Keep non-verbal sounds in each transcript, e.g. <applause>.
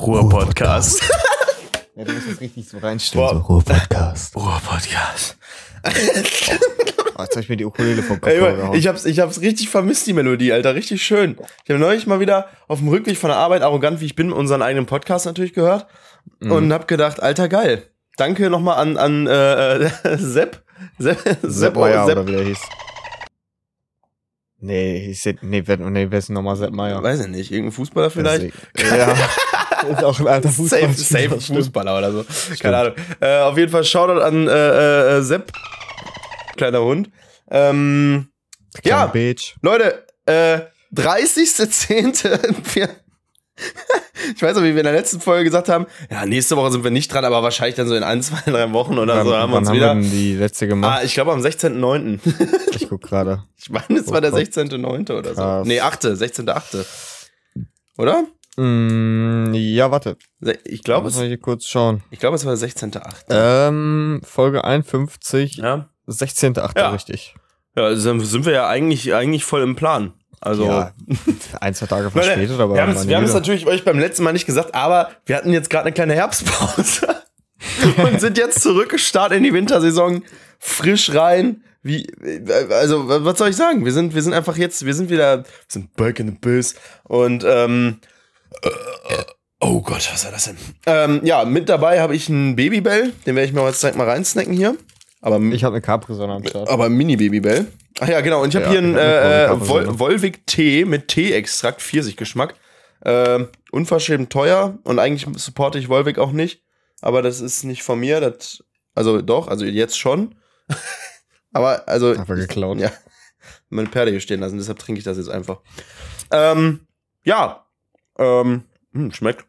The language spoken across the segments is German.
Ruhr-Podcast. <laughs> Ja, du musst das richtig so reinstellen. Boah. So, Ruhr-Podcast. Ruhr-Podcast. Oh, jetzt hab ich mir die Ukulele vom Kopf Ey, ich hab's, ich hab's richtig vermisst, die Melodie, Alter. Richtig schön. Ich habe neulich mal wieder auf dem Rückweg von der Arbeit, arrogant wie ich bin, unseren eigenen Podcast natürlich gehört. Und hab gedacht, Alter, geil. Danke nochmal an, an äh, <laughs> Sepp. Sepp, Sepp Meier oder wie der hieß. Nee, ich seh, nee, wer, nee, wer ist denn nochmal Sepp Meier? Weiß ich nicht, irgendein Fußballer vielleicht? Ja. <laughs> ist auch ein alter Fußball. Safe, safe Fußballer oder so. Keine Ahnung. Äh, auf jeden Fall Shoutout an äh, äh, Sepp. Kleiner Hund. Ähm, ja, Ja. Bitch. Leute, äh, 30.10. <laughs> Wir- ich weiß noch, wie wir in der letzten Folge gesagt haben, ja, nächste Woche sind wir nicht dran, aber wahrscheinlich dann so in ein, zwei, drei Wochen oder Wann, so haben wir uns haben wieder. wir die letzte ah, gemacht? ich glaube am 16.9. <laughs> Ich guck gerade. ich meine, es war der Oh Gott. 16.9. oder so. Nee, 8. 16.8. Oder? Mm, ja, warte. Ich glaube, es, hier kurz schauen. ich glaube, es war der 16.8. Ähm, Folge 51, Ja. 16.8. Ja. richtig. Ja, also dann sind wir ja eigentlich, eigentlich voll im Plan. Also, Ja, <laughs> ein, zwei Tage verspätet, aber wir haben es wir haben es natürlich euch beim letzten Mal nicht gesagt, aber wir hatten jetzt gerade eine kleine Herbstpause <laughs> und sind jetzt zurückgestartet in die Wintersaison, frisch rein. Wie, also, was soll ich sagen? Wir sind, wir sind einfach jetzt, wir sind wieder, wir sind back in the biz und, ähm, äh, oh Gott, was war das denn? Ähm, ja, mit dabei habe ich einen Babybell, den werde ich mir jetzt direkt mal reinsnacken hier. Aber Ich habe eine Capri-Sonne am Start. aber Mini-Babybell. Ach ja, genau. Und ich habe Ja, hier einen äh, Capri-Sonne. Vol Volvic Tee mit Tee-Extrakt, Pfirsich-Geschmack. Äh, unverschämt teuer und eigentlich supporte ich Volvic auch nicht. Aber das ist nicht von mir. Das, also doch, also jetzt schon. <laughs> aber also. Einfach geklaut. Ja. Meine Pferde hier stehen lassen, deshalb trinke ich das jetzt einfach. Ähm, ja. Ähm, hm, schmeckt.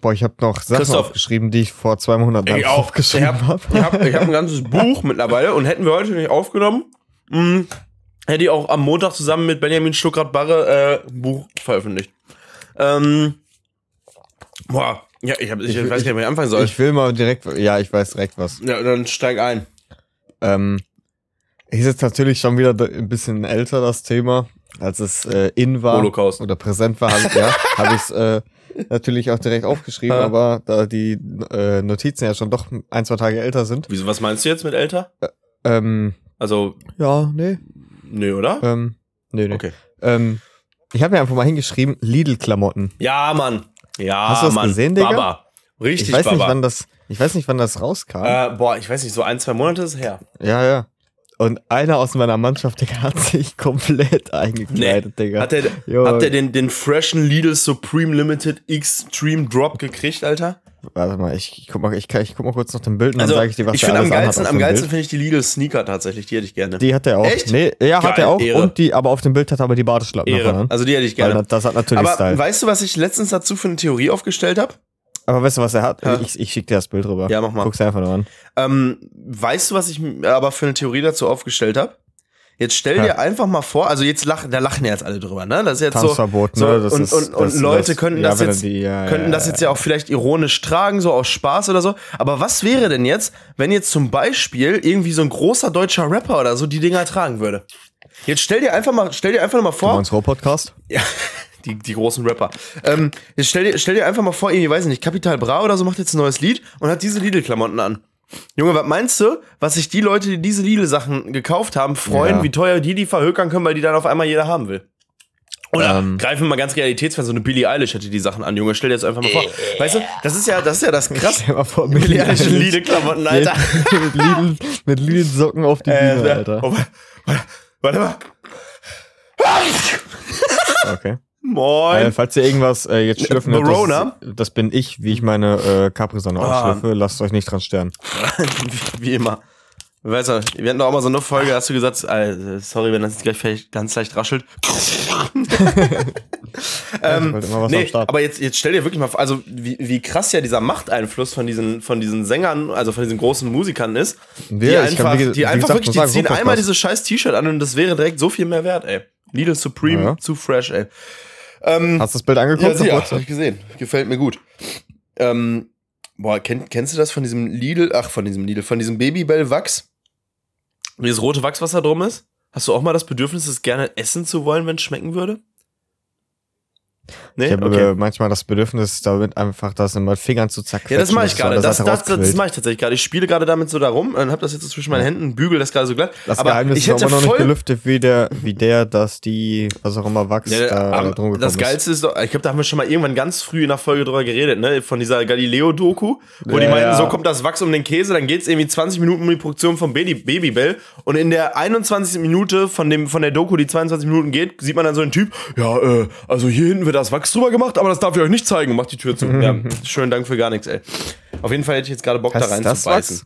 Boah, ich habe noch Sachen Christoph. aufgeschrieben, die ich vor zwei Monaten Ich <laughs> auch. Aufgeschrieben habe habe. ich hab, ich hab ein ganzes <laughs> Buch mittlerweile und hätten wir heute nicht aufgenommen, mh, hätte ich auch am Montag zusammen mit Benjamin Stuckrad-Barre äh, ein Buch veröffentlicht. Ähm, boah, ja, ich, hab, ich, Ich- weiß nicht, wo ich anfangen soll. Ich will mal direkt, ja, ich weiß direkt was. ja, dann steig ein. Ähm, ist jetzt natürlich schon wieder ein bisschen älter, das Thema, als es äh, in war Holocaust. oder präsent war, hab, ja, <laughs> habe ich es äh, natürlich auch direkt aufgeschrieben, Ja. aber da die äh, Notizen ja schon doch ein, zwei Tage älter sind. Wieso, was meinst du jetzt mit älter? Ähm, Also, ja, nee. nö, oder? Ähm, nee, nee. Okay. Ähm, ich habe mir einfach mal hingeschrieben, Lidl-Klamotten. Ja, Mann. Ja, Hast du das Mann. gesehen, Digga? Baba. Richtig, Ich weiß Baba. nicht, wann das, ich weiß nicht, wann das rauskam. äh, boah, ich weiß nicht, so ein, zwei Monate ist es her. Ja, ja. Und einer aus meiner Mannschaft, Digga, hat sich komplett eingekleidet, Digga. Hat der, Jo. hat der den, den freshen Lidl Supreme Limited Extreme Drop gekriegt, Alter? Warte mal, ich, ich guck mal, ich, ich guck mal kurz nach dem Bild und Also, dann sage ich dir, was ich der finde am alles anhat geilsten, am geilsten finde ich die Lidl Sneaker tatsächlich, die hätte ich gerne. Die hat er auch. Echt? Nee, ja, hat Geil, er auch. Ehre. Und die, aber auf dem Bild hat er aber die Badeschlappen noch an. Also die hätte ich Weil gerne. das, das hat natürlich Aber Style. weißt du, was ich letztens dazu für eine Theorie aufgestellt habe? Aber weißt du, was er hat? Ja. Ich, ich schick dir das Bild rüber. Ja, mach mal. Guck's dir einfach nur an. Ähm, weißt du, was ich aber für eine Theorie dazu aufgestellt habe? Jetzt stell Ja. dir einfach mal vor, also jetzt lachen, da lachen ja jetzt alle drüber, ne? Das ist jetzt so, Tanzverbot, so ne? Das und, ist- und, und Leute das- könnten ja, das wenn jetzt die- ja, könnten ja, das ja, jetzt ja auch vielleicht ironisch tragen, so aus Spaß oder so. Aber was wäre denn jetzt, wenn jetzt zum Beispiel irgendwie so ein großer deutscher Rapper oder so die Dinger tragen würde? Jetzt stell dir einfach mal, stell dir einfach mal vor, meinst Rohr-Podcast? ja, die, die großen Rapper. Ähm, jetzt stell dir, stell dir einfach mal vor, irgendwie, weiß ich nicht, Capital Bra oder so macht jetzt ein neues Lied und hat diese Lidl-Klamotten an. Junge, was meinst du, was sich die Leute, die diese Lidl-Sachen gekauft haben, freuen, Ja. wie teuer die die verhökern können, weil die dann auf einmal jeder haben will? Oder Ähm. greifen wir mal ganz realitätsfern, so eine Billie Eilish hätte die Sachen an, Junge, stell dir jetzt einfach mal vor. Weißt du, das ist ja, das ist ja das <laughs> krass. Stell mal vor, Billie Eilish Lidl-Klamotten, Alter. mit Lidl, mit Lidl-Socken auf die Äh, Bühne, Alter. oh, warte, warte mal. Okay. Äh, Moin. falls ihr irgendwas äh, jetzt schlürfen hört, Verona? Das, das bin ich, wie ich meine äh, Capri-Sonne Ah. ausschlürfe. Lasst euch nicht dran stören. wie, <laughs> wie immer. Weißt du, wir hatten doch auch mal so eine Folge, hast du gesagt, äh, sorry, wenn das jetzt gleich ganz leicht raschelt. <laughs> ähm, nee, aber jetzt, jetzt stell dir wirklich mal vor, also wie, wie krass ja dieser Machteinfluss von diesen, von diesen Sängern, also von diesen großen Musikern ist, die Ja, ich kann, einfach, wie die wie einfach gesagt, wirklich, die sagen, ziehen einmal dieses scheiß T-Shirt an und das wäre direkt so viel mehr wert, ey. Lidl Supreme, Ja. zu fresh, ey. Ähm, Hast du das Bild angeguckt? ja, sicher, Kaputt? hab ich gesehen. Gefällt mir gut. Ähm, boah, kenn, kennst du das von diesem Lidl, ach, von diesem Lidl, von diesem Babybell Wachs? Dieses rote Wachs, was da drum ist? Hast du auch mal das Bedürfnis, es gerne essen zu wollen, wenn es schmecken würde? Nee? Ich habe okay. manchmal das Bedürfnis, damit einfach das in meinen Fingern zu zerquetschen. Ja, das mache ich gerade. Das, das, das, das mache ich tatsächlich gerade. Ich spiele gerade damit so darum und habe das jetzt so zwischen meinen Händen, bügel das gerade so glatt. Das aber Geheimnis ich ist hätte aber noch nicht gelüftet, wie der, wie der, dass die, was auch immer, Wachs Ja, da drum gekommen das ist. Geilste ist doch, ich glaube, da haben wir schon mal irgendwann ganz früh in der Folge drüber geredet, ne? Von dieser Galileo-Doku, wo die Ja, meinten, ja. so kommt das Wachs um den Käse, dann geht's irgendwie 20 Minuten um die Produktion vom Baby Babybell und in der 21. Minute von dem von der Doku, die 22 Minuten geht, sieht man dann so einen Typ, ja, äh, also hier hinten wird das Wachs drüber gemacht, aber das darf ich euch nicht zeigen, macht die Tür zu. <laughs> ja, schönen Dank für gar nichts, ey. Auf jeden Fall hätte ich jetzt gerade Bock da Heißt rein das zu beißen.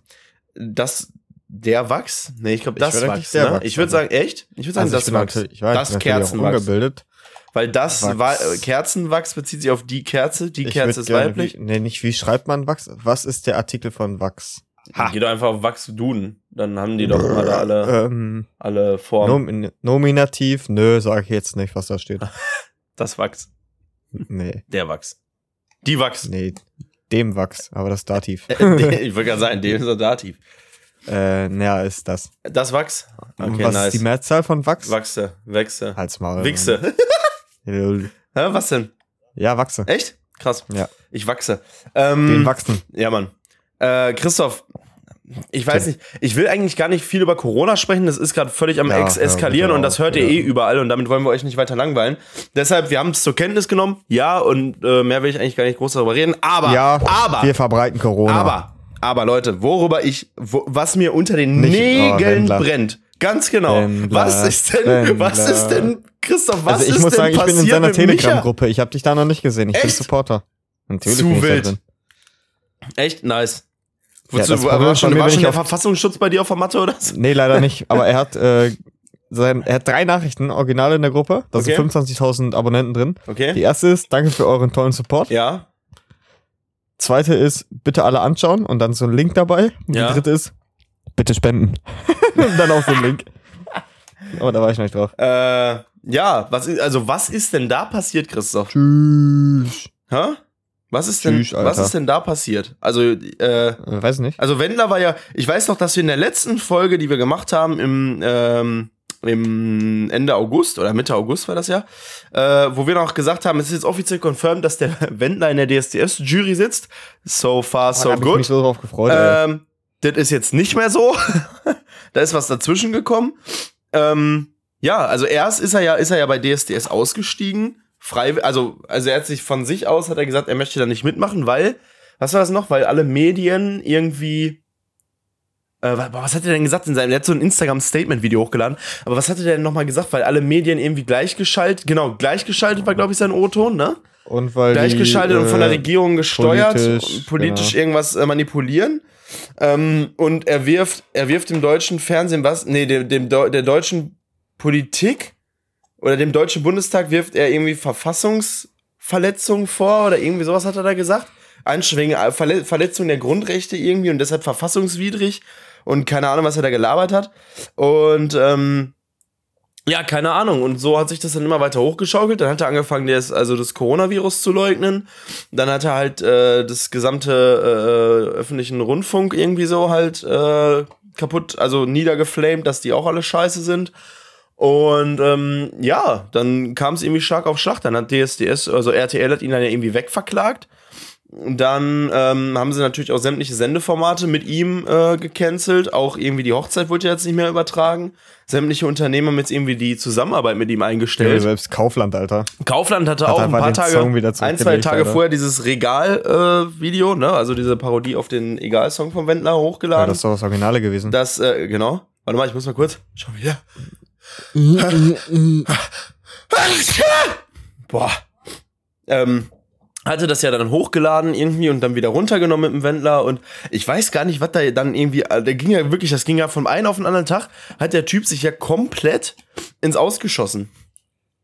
Das der Wachs? Nee, ich glaube Ich das würde Wachs. Ne? Wachs Ich würde sagen. sagen, echt? Ich würde sagen, Also ich das Wachs. ich weiß, das ich Kerzenwachs. ungebildet. Weil das Wachs. war, äh, Kerzenwachs bezieht sich auf die Kerze, die Ich Kerze ist weiblich. Wie, nee, nicht wie schreibt man Wachs? Was ist der Artikel von Wachs? Ha. Geh doch einfach auf Wachs Duden, dann haben die doch immer da alle, Ähm, alle Formen. Nomin Nominativ, nö, sag ich jetzt nicht, was da steht. <laughs> Das Wachs, Nee, der Wachs. Die Wachs. nee, dem Wachs, aber das Dativ. Äh, <laughs> ich wollte gerade sagen, dem ist er Dativ. Äh, naja, ist das. Das Wachs? Okay, was nice. ist die Mehrzahl von Wachs? Wachse, Wechse, Halt's Maul. Wichse. <laughs> Hä, was denn? Ja, Wachse. Echt? Krass. Ja. Ich wachse. Ähm, Den wachsen. Ja, Mann. Äh, Christoph, ich weiß nicht, ich will eigentlich gar nicht viel über Corona sprechen, das ist gerade völlig am Ja, Ex ja, eskalieren bitte und das hört ihr ja. eh überall und damit wollen wir euch nicht weiter langweilen. Deshalb, wir haben es zur Kenntnis genommen, ja, und äh, mehr will ich eigentlich gar nicht groß darüber reden, aber, ja, aber, wir verbreiten Corona. aber, aber Leute, worüber ich, wo, was mir unter den Nicht- oh, Nägeln Wendler. brennt, ganz genau, Wendler, was ist denn, Wendler. was ist denn, Christoph, was also ich ist muss denn sagen, ich bin in seiner? Telegram-Gruppe. Ich habe dich da noch nicht gesehen. Ich bin Echt? Supporter. Natürlich Zu bin ich da wild. Echt nice. Ja, Wozu, das war, schon, mir, war schon ich der Verfassungsschutz bei dir auf der Matte oder so? Nee, leider <laughs> nicht. Aber er hat, äh, sein, er hat drei Nachrichten original in der Gruppe. Da Okay. sind 25.000 Abonnenten drin. Die Okay. erste ist, danke für euren tollen Support. Ja. Zweite ist, bitte alle anschauen und dann so ein Link dabei. Und Ja. Die dritte ist, bitte spenden. <laughs> und dann auch so ein Link. Oh, da war ich noch nicht drauf. Äh, ja, was ist, also was ist denn da passiert, Christoph? Tschüss. Hä? Was ist denn, Tschüss, was ist denn da passiert? Also, äh, Äh, weiß nicht. also Wendler war ja, ich weiß noch, dass wir in der letzten Folge, die wir gemacht haben, im, ähm, im Ende August oder Mitte August war das ja, äh, wo wir noch gesagt haben, es ist jetzt offiziell confirmed, dass der <laughs> Wendler in der DSDS-Jury sitzt. So far, so da hab ich mich good. so drauf gefreut. Ähm, das ist jetzt nicht mehr so. <laughs> da ist was dazwischen gekommen. Ähm, ja, also erst ist er ja, ist er ja bei DSDS ausgestiegen. Frei, also, also er hat sich von sich aus, hat er gesagt, er möchte da nicht mitmachen, weil, was war das noch? Weil alle Medien irgendwie, äh, wa- was hat er denn gesagt in seinem, er hat so ein Instagram-Statement-Video hochgeladen, aber was hat er denn nochmal gesagt? Weil alle Medien irgendwie gleichgeschaltet, genau, gleichgeschaltet war, glaube ich, sein O-Ton, ne? und weil gleichgeschaltet die, und von der äh, Regierung gesteuert politisch, und politisch genau. irgendwas äh, manipulieren. Ähm, und er wirft, er wirft dem deutschen Fernsehen was, nee, dem, dem der deutschen Politik oder dem deutschen Bundestag wirft er irgendwie Verfassungsverletzungen vor oder irgendwie sowas hat er da gesagt. Einschwingen, Verle Verletzung der Grundrechte irgendwie und deshalb verfassungswidrig und keine Ahnung, was er da gelabert hat. Und ähm, ja, keine Ahnung. Und so hat sich das dann immer weiter hochgeschaukelt. Dann hat er angefangen, das, also das Coronavirus zu leugnen. Dann hat er halt äh, das gesamte äh, öffentlichen Rundfunk irgendwie so halt äh, kaputt, also niedergeflamed, dass die auch alle scheiße sind. Und ähm, ja, dann kam es irgendwie stark auf Schlag. Dann hat DSDS, also RTL hat ihn dann ja irgendwie wegverklagt. Dann ähm, haben sie natürlich auch sämtliche Sendeformate mit ihm äh, gecancelt. Auch irgendwie die Hochzeit wurde ja jetzt nicht mehr übertragen. Sämtliche Unternehmen haben jetzt irgendwie die Zusammenarbeit mit ihm Ja, eingestellt. selbst Kaufland, Alter. Kaufland hatte Hat auch ein paar Tage, ein, zwei Tage Alter. vorher dieses Regal-Video, ne? Also diese Parodie auf den Egal-Song von Wendler Ja, hochgeladen. das ist doch das Originale gewesen. das, äh, genau. Warte mal, ich muss mal kurz. Schon wieder. <laughs> Boah. Ähm, hatte das ja dann hochgeladen irgendwie und dann wieder runtergenommen mit dem Wendler und ich weiß gar nicht, was da dann irgendwie, äh, der ging ja wirklich, das ging ja vom einen auf den anderen Tag, hat der Typ sich ja komplett ins Ausgeschossen.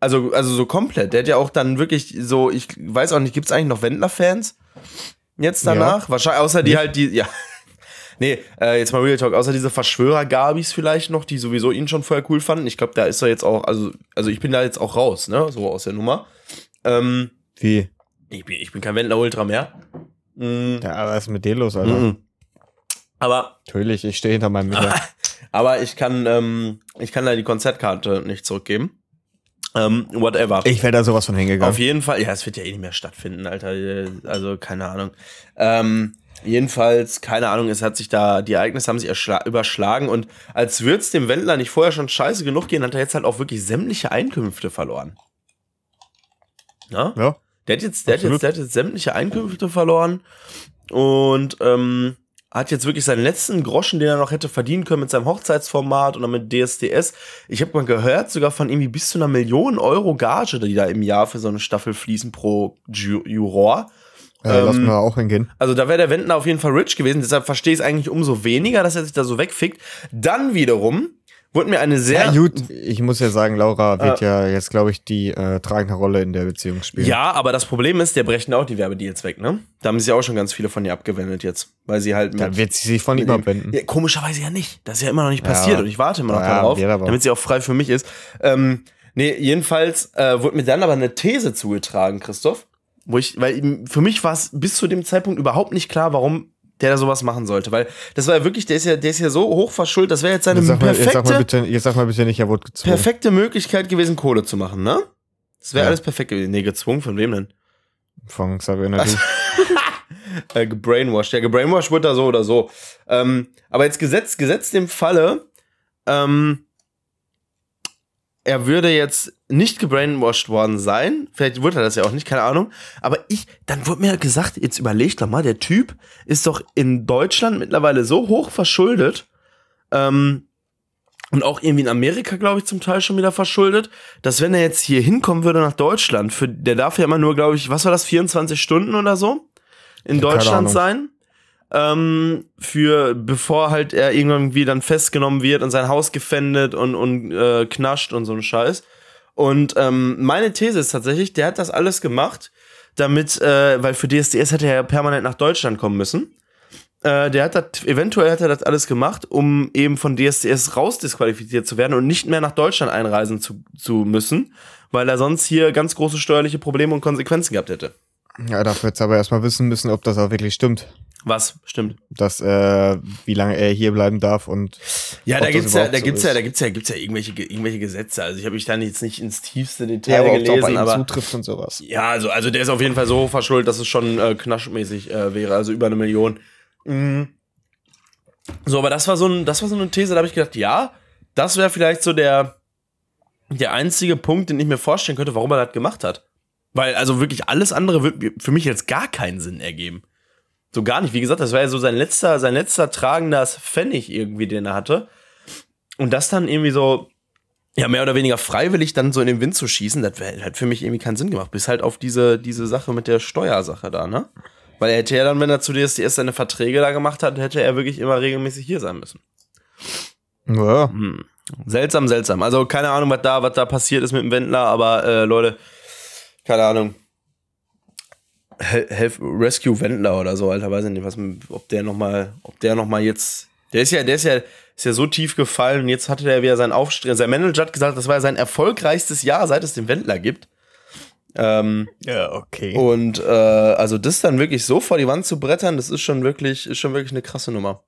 Also, also so komplett. Der hat ja auch dann wirklich so, ich weiß auch nicht, gibt es eigentlich noch Wendler-Fans jetzt danach? Wahrscheinlich, außer die halt, die, ja. Nee, äh, jetzt mal Real Talk, außer diese Verschwörer-Gabis vielleicht noch, die sowieso ihn schon vorher cool fanden. Ich glaube, da ist er jetzt auch, also, also ich bin da jetzt auch raus, ne, so aus der Nummer. Ähm, Wie? ich bin, ich bin kein Wendler-Ultra mehr. Mm, Ja, was ist mit dir los, Alter? mm. Aber, Natürlich, ich stehe hinter meinem Mittag. <laughs> aber ich kann, ähm, ich kann da die Konzertkarte nicht zurückgeben. Ähm, whatever. Ich wäre da sowas von hingegangen. Auf jeden Fall, ja, es wird ja eh nicht mehr stattfinden, Alter. Also, keine Ahnung. Ähm, jedenfalls, keine Ahnung, es hat sich da, die Ereignisse haben sich erschla- überschlagen und als würde es dem Wendler nicht vorher schon scheiße genug gehen, hat er jetzt halt auch wirklich sämtliche Einkünfte verloren. Ja? ja. Der hat jetzt, der hat jetzt, der hat jetzt sämtliche Einkünfte verloren und ähm, hat jetzt wirklich seinen letzten Groschen, den er noch hätte verdienen können mit seinem Hochzeitsformat oder mit DSDS. Ich habe mal gehört, sogar von irgendwie bis zu einer Million Euro Gage, die da im Jahr für so eine Staffel fließen pro Ju Juror. Äh, lass Ähm, mal auch hingehen. Also da wäre der Wendler auf jeden Fall rich gewesen. Deshalb verstehe ich es eigentlich umso weniger, dass er sich da so wegfickt. Dann wiederum wurde mir eine sehr Ja, gut, ich muss ja sagen, Laura wird ja jetzt, glaube ich, die äh, tragende Rolle in der Beziehung spielen. Ja, aber das Problem ist, der brechen auch die Werbedeals weg, ne? Da haben sich auch schon ganz viele von ihr abgewendet jetzt, weil sie halt Dann wird sie sich von ihm abwenden. Ja, komischerweise ja nicht. Das ist ja immer noch nicht passiert Ja. und ich warte immer noch Ja, darauf, damit sie auch frei für mich ist. Ähm, nee, jedenfalls äh, wurde mir dann aber eine These zugetragen, Christoph, wo ich, weil für mich war es bis zu dem Zeitpunkt überhaupt nicht klar, warum der da sowas machen sollte, weil das war ja wirklich, der ist ja, der ist ja so hoch verschuldet, das wäre jetzt seine Jetzt mal, jetzt, sag mal perfekte, bitte, jetzt sag mal bitte nicht, er wurde gezwungen. perfekte Möglichkeit gewesen, Kohle zu machen, ne? Das wäre Ja. alles perfekt gewesen. Nee, gezwungen, von wem denn? Von Xavier Nadu. <laughs> äh, gebrainwashed. Ja, gebrainwashed wird er so oder so. Ähm, aber jetzt gesetzt, gesetzt im Falle, ähm, er würde jetzt nicht gebrainwashed worden sein. Vielleicht wurde er das ja auch nicht, keine Ahnung. Aber ich, dann wurde mir gesagt, jetzt überlegt doch mal, der Typ ist doch in Deutschland mittlerweile so hoch verschuldet, ähm, und auch irgendwie in Amerika, glaube ich, zum Teil schon wieder verschuldet, dass wenn er jetzt hier hinkommen würde nach Deutschland, für, der darf ja immer nur, glaube ich, was war das, 24 Stunden oder so in Keine Deutschland sein. Ähm, für bevor halt er irgendwie dann festgenommen wird und sein Haus gefändet und, und äh, knascht und so ein Scheiß. Und ähm, meine These ist tatsächlich, der hat das alles gemacht, damit, äh, weil für DSDS hätte er ja permanent nach Deutschland kommen müssen. Äh, der hat das, eventuell hat er das alles gemacht, um eben von DSDS rausdisqualifiziert zu werden und nicht mehr nach Deutschland einreisen zu, zu müssen, weil er sonst hier ganz große steuerliche Probleme und Konsequenzen gehabt hätte. Ja, dafür jetzt aber erstmal wissen müssen, ob das auch wirklich stimmt. Was? Stimmt. Dass, äh, wie lange er hier bleiben darf und. Ja, ob da gibt's ja, da so gibt's ist. ja, da gibt's ja, gibt's ja irgendwelche, irgendwelche Gesetze. Also ich habe mich da jetzt nicht ins tiefste Detail Ja, aber ob gelesen, ihm aber zutrifft und sowas. ja, also, also der ist auf jeden Fall so verschuldet, dass es schon äh, knaschmäßig äh, wäre, also über eine Million. Mhm. So, aber das war so ein, das war so eine These, da habe ich gedacht, ja, das wäre vielleicht so der, der einzige Punkt, den ich mir vorstellen könnte, warum er das gemacht hat. Weil also wirklich alles andere wird für mich jetzt gar keinen Sinn ergeben. So gar nicht. Wie gesagt, das war ja so sein letzter, sein letzter tragender Pfennig irgendwie, den er hatte. Und das dann irgendwie so, ja, mehr oder weniger freiwillig dann so in den Wind zu schießen, das hat für mich irgendwie keinen Sinn gemacht. Bis halt auf diese, diese Sache mit der Steuersache da, ne? Weil er hätte ja dann, wenn er zu DSDS seine Verträge da gemacht hat, hätte er wirklich immer regelmäßig hier sein müssen. Ja, Hm. Seltsam, seltsam. Also keine Ahnung, was da, was da passiert ist mit dem Wendler, aber äh, Leute, keine Ahnung. Hel Helf Rescue Wendler oder so, Alter, weiß ich nicht, was, ob der noch mal, ob der noch mal jetzt, der ist ja, der ist ja, ist ja so tief gefallen und jetzt hatte der wieder seinen Aufstieg. Sein Manager hat gesagt, das war ja sein erfolgreichstes Jahr, seit es den Wendler gibt. Ähm, ja, okay. und äh, also das dann wirklich so vor die Wand zu brettern, das ist schon wirklich, ist schon wirklich eine krasse Nummer.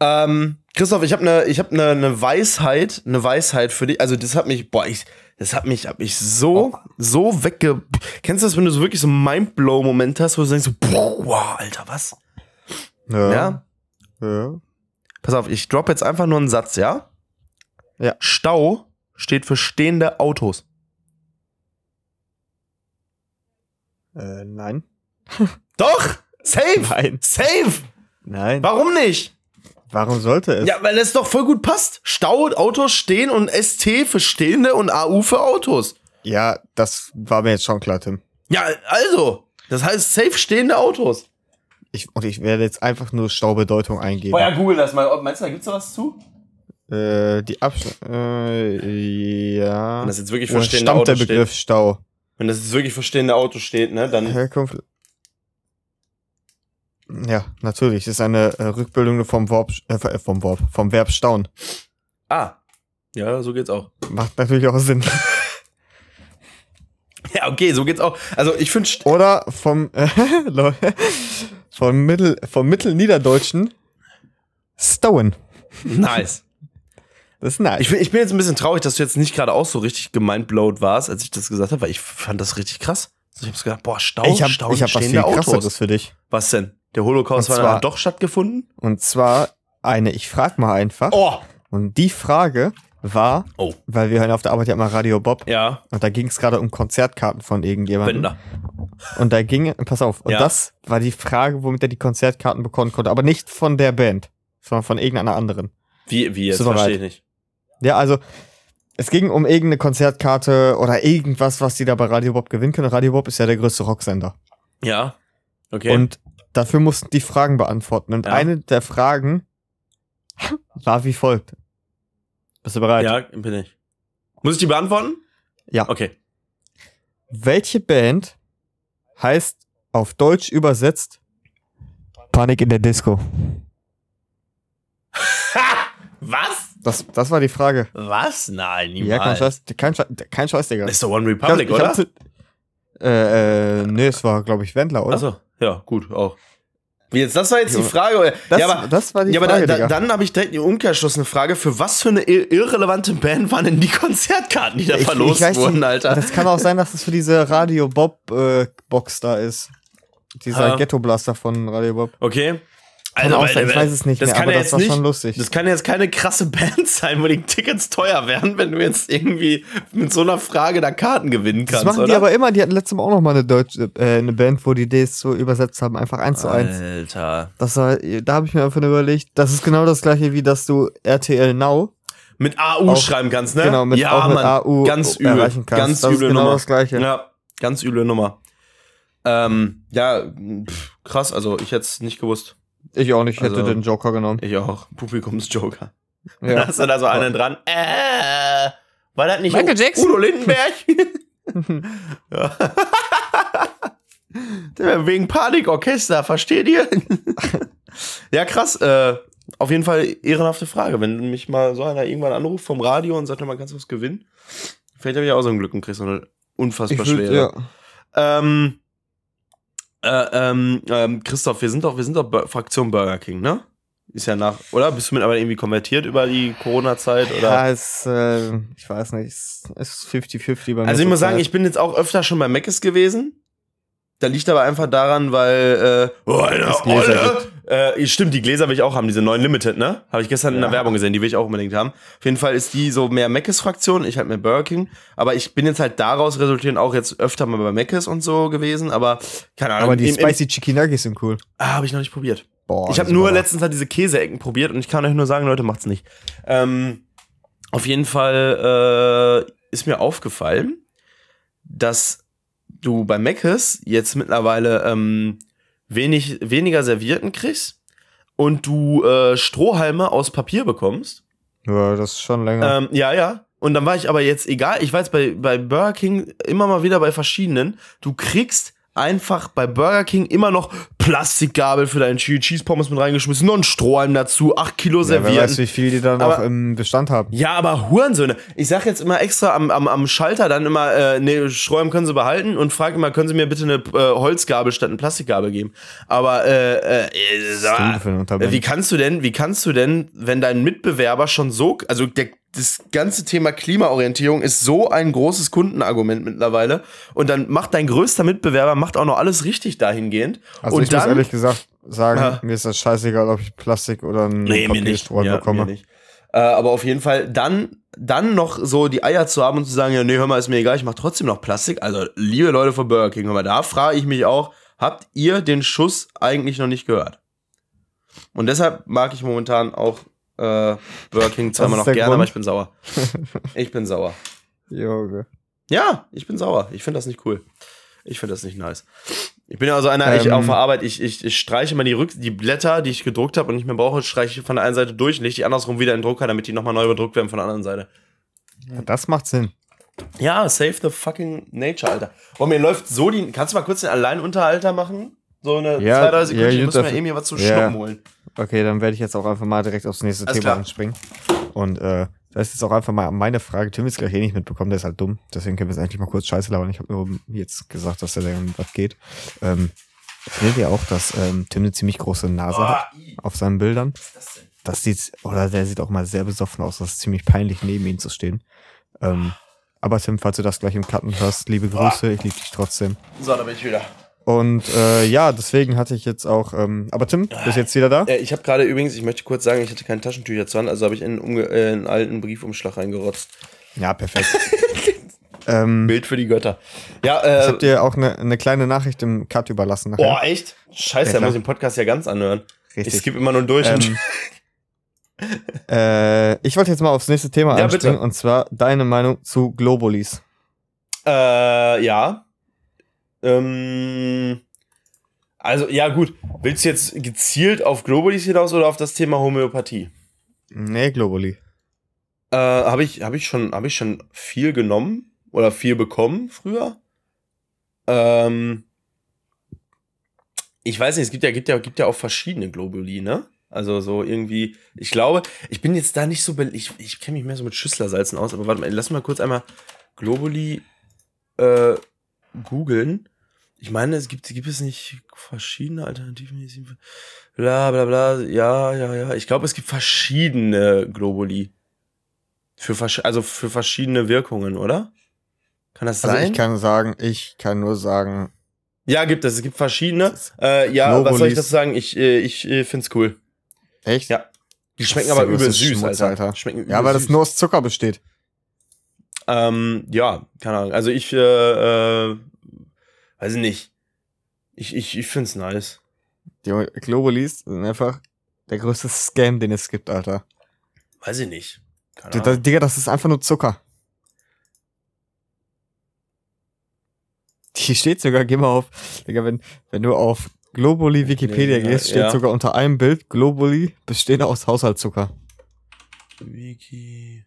Ähm, Christoph, ich habe eine, ich habe eine, eine Weisheit, eine Weisheit für dich. Also das hat mich, boah, ich, das hat mich, hab mich so, so wegge. Kennst du das, wenn du so wirklich so einen Mindblow-Moment hast, wo du denkst, so, boah, Alter, was? ja. Ja. ja. Pass auf, ich drop jetzt einfach nur einen Satz, ja? Ja. Stau steht für stehende Autos. Äh, nein. Doch! Safe! Nein. Safe! Nein. Warum nicht? Warum sollte es? Ja, weil es doch voll gut passt. Stau, Autos stehen und ST für stehende und AU für Autos. Ja, das war mir jetzt schon klar, Tim. Ja, also. Das heißt safe stehende Autos. Ich, und ich werde jetzt einfach nur Staubedeutung eingeben. Boah, ja, google das mal. Meinst du, da gibt's da was zu? Äh, die Abstand. Äh, ja. Wenn das jetzt wirklich Woher für stehende stammt der Autos Begriff steht. Stau? Wenn das jetzt wirklich für stehende Autos steht, ne, dann. Herkunft. Ja, natürlich. Das ist eine äh, Rückbildung vom Verb, äh, vom Verb, vom Verb stauen. Ah. Ja, so geht's auch. Macht natürlich auch Sinn. <laughs> Ja, okay, so geht's auch. Also ich finde. Oder vom, äh, <laughs> vom Mittel, vom Mittelniederdeutschen Stauen. Nice. <laughs> Das ist nice. Ich bin, ich bin jetzt ein bisschen traurig, dass du jetzt nicht gerade auch so richtig gemindblowt warst, als ich das gesagt habe, weil ich fand das richtig krass. Also ich hab's gedacht, boah, Stau, ich habe Stau, ich hab was viel Autos. krasseres für dich. Was denn? Der Holocaust zwar- dann doch stattgefunden? Und zwar eine, ich frag mal einfach. Oh! Und die Frage war, Oh. weil wir hören auf der Arbeit ja immer Radio Bob. Ja, Und da ging es gerade um Konzertkarten von irgendjemandem. Wender. Und da ging, pass auf, und Ja. das war die Frage, womit er die Konzertkarten bekommen konnte. Aber nicht von der Band, sondern von irgendeiner anderen. Wie, wie jetzt? Verstehe ich nicht. Ja, also es ging um irgendeine Konzertkarte oder irgendwas, was die da bei Radio Bob gewinnen können. Radio Bob ist ja der größte Rocksender. Ja. Okay. Und dafür mussten die Fragen beantworten. Und Ja. eine der Fragen war wie folgt. Bist du bereit? ja, bin ich. Muss ich die beantworten? Ja. Okay. Welche Band heißt auf Deutsch übersetzt Panik in der Disco? Ha! <laughs> Was? Das, das war die Frage. Was? Nein, niemals. Ja, kein Scheiß, kein Scheiß, kein Scheiß, Digga. Das ist doch One Republic, Ich hab- ich oder? hab- Äh, äh, nee, es war, glaube ich, Wendler, oder? Achso, ja, gut, auch. Jetzt, das war jetzt die. Frage. das, ja, aber, das war die ja, aber Frage, da, Digga. da, dann habe ich direkt die umkehrschlussene Frage. Für was für eine ir irrelevante Band waren denn die Konzertkarten, die da Ich- ich verlost weiß wurden, nicht. Alter? Das kann auch sein, dass es für diese Radio Bob äh, Box da ist. Dieser Ah. Ghetto Blaster von Radio Bob. Okay. Sein, weil- ich weiß es nicht das mehr, kann aber ja das jetzt war nicht, schon lustig. Das kann jetzt keine krasse <laughs> Band sein, wo die Tickets teuer werden, wenn du jetzt irgendwie mit so einer Frage da Karten gewinnen Das kannst, machen oder? die aber immer. Die hatten letztes Mal auch noch mal eine deutsche äh, eine Band, wo die Ds so übersetzt haben, einfach eins zu eins. Alter. Das war, da habe ich mir einfach nur überlegt, das ist genau das gleiche wie dass du RTL Now Mit AU Auch- schreiben kannst, ne? genau mit ja, auch mit Mann. AU ganz übel. erreichen kannst. Ganz das ist üble genau Nummer. das gleiche. Ja, ganz üble Nummer. Ähm, ja, pff, krass, also ich hätte es nicht gewusst. Ich auch nicht, ich hätte Also- den Joker genommen. Ich auch. Publikumsjoker. Da Ja. hast du da so einen dran. Äh, war das nicht Michael U- Jackson? Udo Lindenberg? <laughs> ja. Der Wegen Panikorchester, versteht ihr? <laughs> ja, krass. Äh, auf jeden Fall ehrenhafte Frage. Wenn mich mal so einer irgendwann anruft vom Radio und sagt, mal, kannst du was gewinnen? Vielleicht habe ich auch so ein Glück und krieg so eine unfassbar Ich würd, schwere. ja. Ähm, äh, ähm, ähm, Christoph, wir sind doch, wir sind doch Bur- Fraktion Burger King, ne? Ist ja nach, oder? Bist du mittlerweile irgendwie konvertiert über die Corona-Zeit? Oder? Ja, es, äh, ich weiß nicht, es ist 50-50 bei mir. also ich muss sagen, ich bin jetzt auch öfter schon bei Mc's gewesen. Da liegt aber einfach daran, weil, äh, oh, eine Olle. Äh, stimmt, die Gläser will ich auch haben, diese neuen Limited, ne? Habe ich gestern in der Ja. Werbung gesehen, die will ich auch unbedingt haben. Auf jeden Fall ist die so mehr Mc's Fraktion, ich halt mehr Burger King. Aber ich bin jetzt halt daraus resultierend auch jetzt öfter mal bei Mc's und so gewesen, aber keine Ahnung. Aber die im- im- Spicy Chicken Nuggets sind cool. Ah, habe ich noch nicht probiert. Boah, ich habe nur letztens halt diese Käseecken probiert und ich kann euch nur sagen, Leute, macht's nicht. Ähm, auf jeden Fall äh, ist mir aufgefallen, dass du bei Mc's jetzt mittlerweile ähm, wenig, weniger Servierten kriegst und du äh, Strohhalme aus Papier bekommst. Ja, das ist schon länger. Ähm, ja, ja. Und dann war ich aber jetzt, egal, ich war jetzt bei, bei Burger King immer mal wieder bei verschiedenen. Du kriegst einfach bei Burger King immer noch Plastikgabel für deinen Chili Cheese Pommes mit reingeschmissen, noch ein Strohhalm dazu, 8 Kilo ja, wer weiß, wie viel die dann auch im Bestand haben. Ja, aber Hurensöhne. Ich sag jetzt immer extra am, am, am Schalter dann immer, äh, nee, Strohhalm können Sie behalten und frage immer, können Sie mir bitte eine äh, Holzgabel statt eine Plastikgabel geben? Aber, äh, äh, Unternehmen? wie kannst du denn, wie kannst du denn, wenn dein Mitbewerber schon so, also der, das ganze Thema Klimaorientierung ist so ein großes Kundenargument mittlerweile und dann macht dein größter Mitbewerber, macht auch noch alles richtig dahingehend Also und ich muss dann, ehrlich gesagt sagen, Ja. mir ist das scheißegal, ob ich Plastik oder einen Nee. Papierstreifen Ja, bekomme. mir nicht. Äh, aber auf jeden Fall dann, dann noch so die Eier zu haben und zu sagen, ja, nee, hör mal, ist mir egal, ich mach trotzdem noch Plastik. Also, liebe Leute von Burger King, hör mal, da frage ich mich auch, habt ihr den Schuss eigentlich noch nicht gehört? Und deshalb mag ich momentan auch äh, Burger King zwar Das immer ist noch der gerne, Grund? aber ich bin sauer. <laughs> Ich bin sauer. Junge. Ja, ich bin sauer. Ich finde das nicht cool. Ich finde das nicht nice. Ich bin ja also einer, ich Ähm. auf der Arbeit, ich, ich, ich streiche mal die, Rück die Blätter, die ich gedruckt habe und nicht mehr brauche, streiche ich von der einen Seite durch und lege die andersrum wieder in den Drucker, damit die nochmal neu bedruckt werden von der anderen Seite. Ja, das macht Sinn. Ja, save the fucking nature, Alter. Oh, mir läuft so die. Kannst du mal kurz den Alleinunterhalter machen? So eine Ja, zwei, drei Sekunden. ja, ich muss mir eben hier was zu Ja. schnuppen holen. Okay, dann werde ich jetzt auch einfach mal direkt aufs nächste Alles Thema klar. anspringen. Und äh, das ist jetzt auch einfach mal meine Frage. Tim ist gleich eh nicht mitbekommen, der ist halt dumm. Deswegen können wir es eigentlich mal kurz scheiße labern. Ich habe nur jetzt gesagt, dass er dann was geht. Ähm, findet ihr auch, dass ähm, Tim eine ziemlich große Nase hat i, auf seinen Bildern? was ist das denn? das sieht, oder der sieht auch mal sehr besoffen aus. Das ist ziemlich peinlich, neben ihm zu stehen. Ähm, aber Tim, falls du das gleich im Cutten hörst, liebe Grüße, ich liebe dich trotzdem. So, da bin ich wieder. Und äh, ja, deswegen hatte ich jetzt auch. Ähm, aber Tim, bist jetzt wieder da? Äh, ich habe gerade übrigens, ich möchte kurz sagen, ich hatte keine Taschentücher zu Hand, also habe ich in, umge- äh, einen alten Briefumschlag reingerotzt. Ja, perfekt. <laughs> ähm, Bild für die Götter. Ja, ich äh, habe dir auch eine ne kleine Nachricht im Cut überlassen. Nachher. boah, echt? Scheiße, Ja, da muss ich den Podcast ja ganz anhören. Ich Richtig. skippe immer nur durch. Ähm, <laughs> äh, ich wollte jetzt mal aufs nächste Thema Ja, einspringen bitte. und zwar deine Meinung zu Globulis. Äh, ja. Ähm, also, ja, gut. Willst du jetzt gezielt auf Globulis hinaus oder auf das Thema Homöopathie? Nee, Globuli. Äh, habe ich, hab ich, schon- hab ich schon viel genommen oder viel bekommen früher. Ähm, ich weiß nicht, es gibt ja, gibt ja, gibt ja auch verschiedene Globuli, ne? Also so irgendwie, ich glaube, ich bin jetzt da nicht so, ich, ich kenne mich mehr so mit Schüsslersalzen aus, aber warte mal, lass mal kurz einmal Globuli äh, googeln. Ich meine, es gibt, gibt es nicht verschiedene Alternativen? Bla bla bla, ja, ja, ja. Ich glaube, es gibt verschiedene Globuli. Für, also für verschiedene Wirkungen, oder? Kann das Also sein? ich kann sagen, ich kann nur sagen, ja, gibt es. Es gibt verschiedene. Äh, ja, was soll ich Globulis. dazu sagen? Ich, äh, ich äh, find's cool. echt? Ja. Die schmecken Das aber übel süß, Schmutz, Alter. Alter. Schmecken Ja, weil das süß. nur aus Zucker besteht. Ähm, ja, keine Ahnung. Also ich, äh, äh, weiß ich nicht. Ich, ich, ich find's nice. Die Globulis sind einfach der größte Scam, den es gibt, Alter. Weiß ich nicht. Keine Ahnung. Digga, das ist einfach nur Zucker. Hier steht sogar, geh mal auf, Digga, wenn, wenn du auf Globuli Wikipedia Nee, gehst, steht ja. sogar unter einem Bild Globuli bestehen aus Haushaltszucker. Wiki.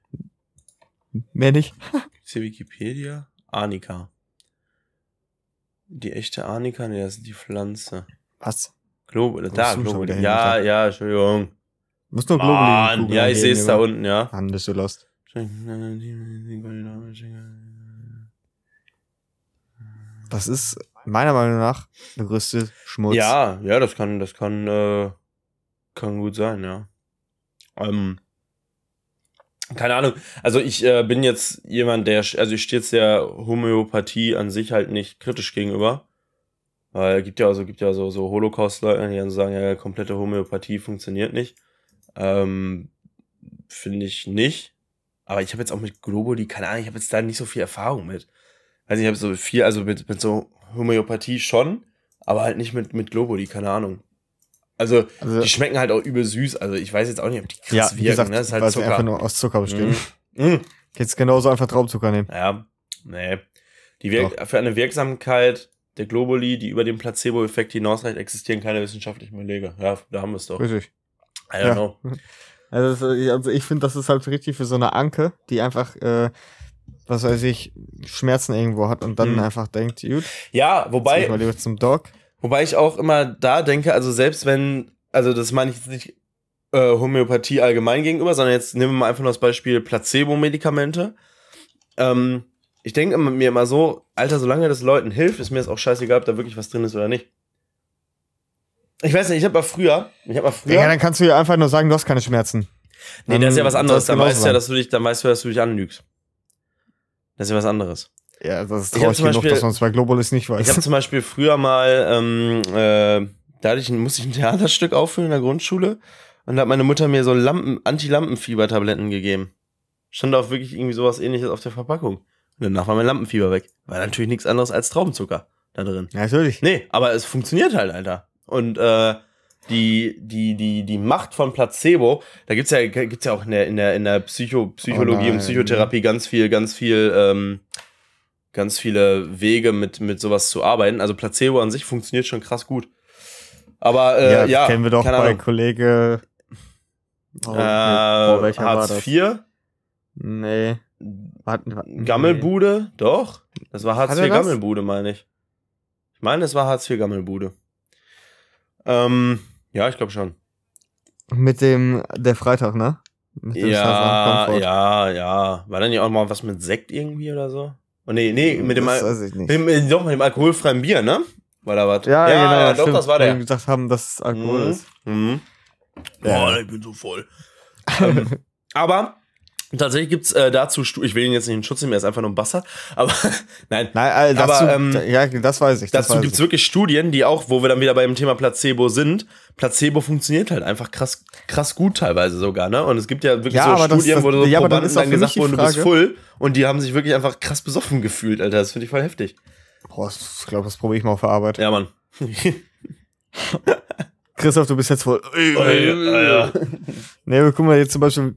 Mehr nicht. Gibt's hier Wikipedia? Arnika. Die echte Arnika? Nee, das ist die Pflanze. Was? Globo, bist da, hin, Ja, ja, Entschuldigung. Du musst nur Globuli Mann, googeln ja, ich sehe es da unten, ja. Mann, bist du lost. Das ist meiner Meinung nach der größte Schmutz. Ja, ja, das kann, das kann, äh, kann gut sein, ja. Ähm, keine Ahnung. Also ich äh, bin jetzt jemand, der, also ich stehe jetzt der Homöopathie an sich halt nicht kritisch gegenüber. Weil gibt ja also gibt ja so, so Holocaust-Leute, die dann sagen, ja, komplette Homöopathie funktioniert nicht. Ähm, Finde ich nicht. Aber ich habe jetzt auch mit Globuli, keine Ahnung, ich habe jetzt da nicht so viel Erfahrung mit. Also ich habe so viel, also mit, mit so Homöopathie schon, aber halt nicht mit, mit Globuli, keine Ahnung. Also, Also, die schmecken halt auch übel süß. Also ich weiß jetzt auch nicht, ob die krass ja, wirken. wie gesagt, ne? Das ist halt weil sie einfach Zucker. nur aus Zucker bestehen. Mhm. Jetzt genauso einfach Traubenzucker nehmen. Ja, nee. Die Wirk für eine Wirksamkeit der Globuli, die über den Placebo-Effekt hinausreicht, existieren keine wissenschaftlichen Belege. Ja, da haben wir es doch. Richtig. I don't Ja. know. <laughs> Also, das- also ich finde, das ist halt richtig für so eine Anke, die einfach, äh, was weiß ich, Schmerzen irgendwo hat und dann Mhm. einfach denkt, gut, Ja, jetzt wobei, ich mal lieber zum Dog. Wobei ich auch immer da denke, also selbst wenn, also das meine ich jetzt nicht äh, Homöopathie allgemein gegenüber, sondern jetzt nehmen wir mal einfach nur das Beispiel Placebo-Medikamente. Ähm, ich denke mir immer so, Alter, solange das Leuten hilft, ist mir das auch scheißegal, ob da wirklich was drin ist oder nicht. Ich weiß nicht, ich habe mal früher, ich habe mal früher, Ja, dann kannst du ja einfach nur sagen, du hast keine Schmerzen. nee, das ist ja was Dann anderes, dann weißt du ja, dass du dich, dann weißt du, dass du dich anlügst. Das ist ja was anderes. Ja, das ist traurig genug, Beispiel- dass man es bei Globulis nicht weiß. Ich habe zum Beispiel früher mal, ähm, äh, da hatte ich, musste ich ein Theaterstück aufführen in der Grundschule und da hat meine Mutter mir so Lampen, Anti-Lampenfieber-Tabletten gegeben. Stand auch wirklich irgendwie sowas ähnliches auf der Verpackung. Und danach war mein Lampenfieber weg. War natürlich nichts anderes als Traubenzucker da drin. ja, natürlich. Nee, aber es funktioniert halt, Alter. Und äh, die, die, die, die Macht von Placebo, da gibt's ja, gibt's ja auch in der, in der, in der Psycho, Psychologie Oh und. Psychotherapie ganz viel, ganz viel, ähm, ganz viele Wege mit, mit sowas zu arbeiten. Also Placebo an sich funktioniert schon krass gut. Aber äh, ja, kennen wir doch bei Ahnung. Kollege. Oh, Äh, Hartz? IV, Nee. Warte, warte, Gammelbude, doch. Das war Hartz IV? Gammelbude, meine ich. Ich meine, es war Hartz IV Gammelbude. Ähm, ja, ich glaube schon. Nee. Mit dem, der Freitag, ne? Mit dem Ja, ja, ja. War dann nicht auch mal was mit Sekt irgendwie oder so? Oh, nee, nee, mit dem, das weiß ich nicht. mit dem, doch, mit dem alkoholfreien Bier, ne? War da was? Ja, genau. ja doch, stimmt, das war der. wir gesagt haben, dass es Alkohol Mhm. ist. Mhm. Boah, ich bin so voll. ähm, <laughs> aber tatsächlich gibt's äh, dazu, ich will ihn jetzt nicht in Schutz nehmen, er ist einfach nur ein Bastard, <laughs> aber nein. Nein, äh, Aber, ähm, ja, das weiß ich. Das Dazu weiß gibt's ich. wirklich Studien, die auch, wo wir dann wieder beim Thema Placebo sind. Placebo funktioniert halt einfach krass, krass gut teilweise sogar, ne? Und es gibt ja wirklich Ja, so aber das- Studien, wo das- so ja, dann Probanden dann mich gesagt wurden, du bist full und die haben sich wirklich einfach krass besoffen gefühlt, Alter. Das finde ich voll heftig. Boah, ich glaube, das probiere ich mal auf der Arbeit. Ja, Mann. <laughs> Christoph, du bist jetzt voll. Nee, aber guck mal, jetzt zum Beispiel,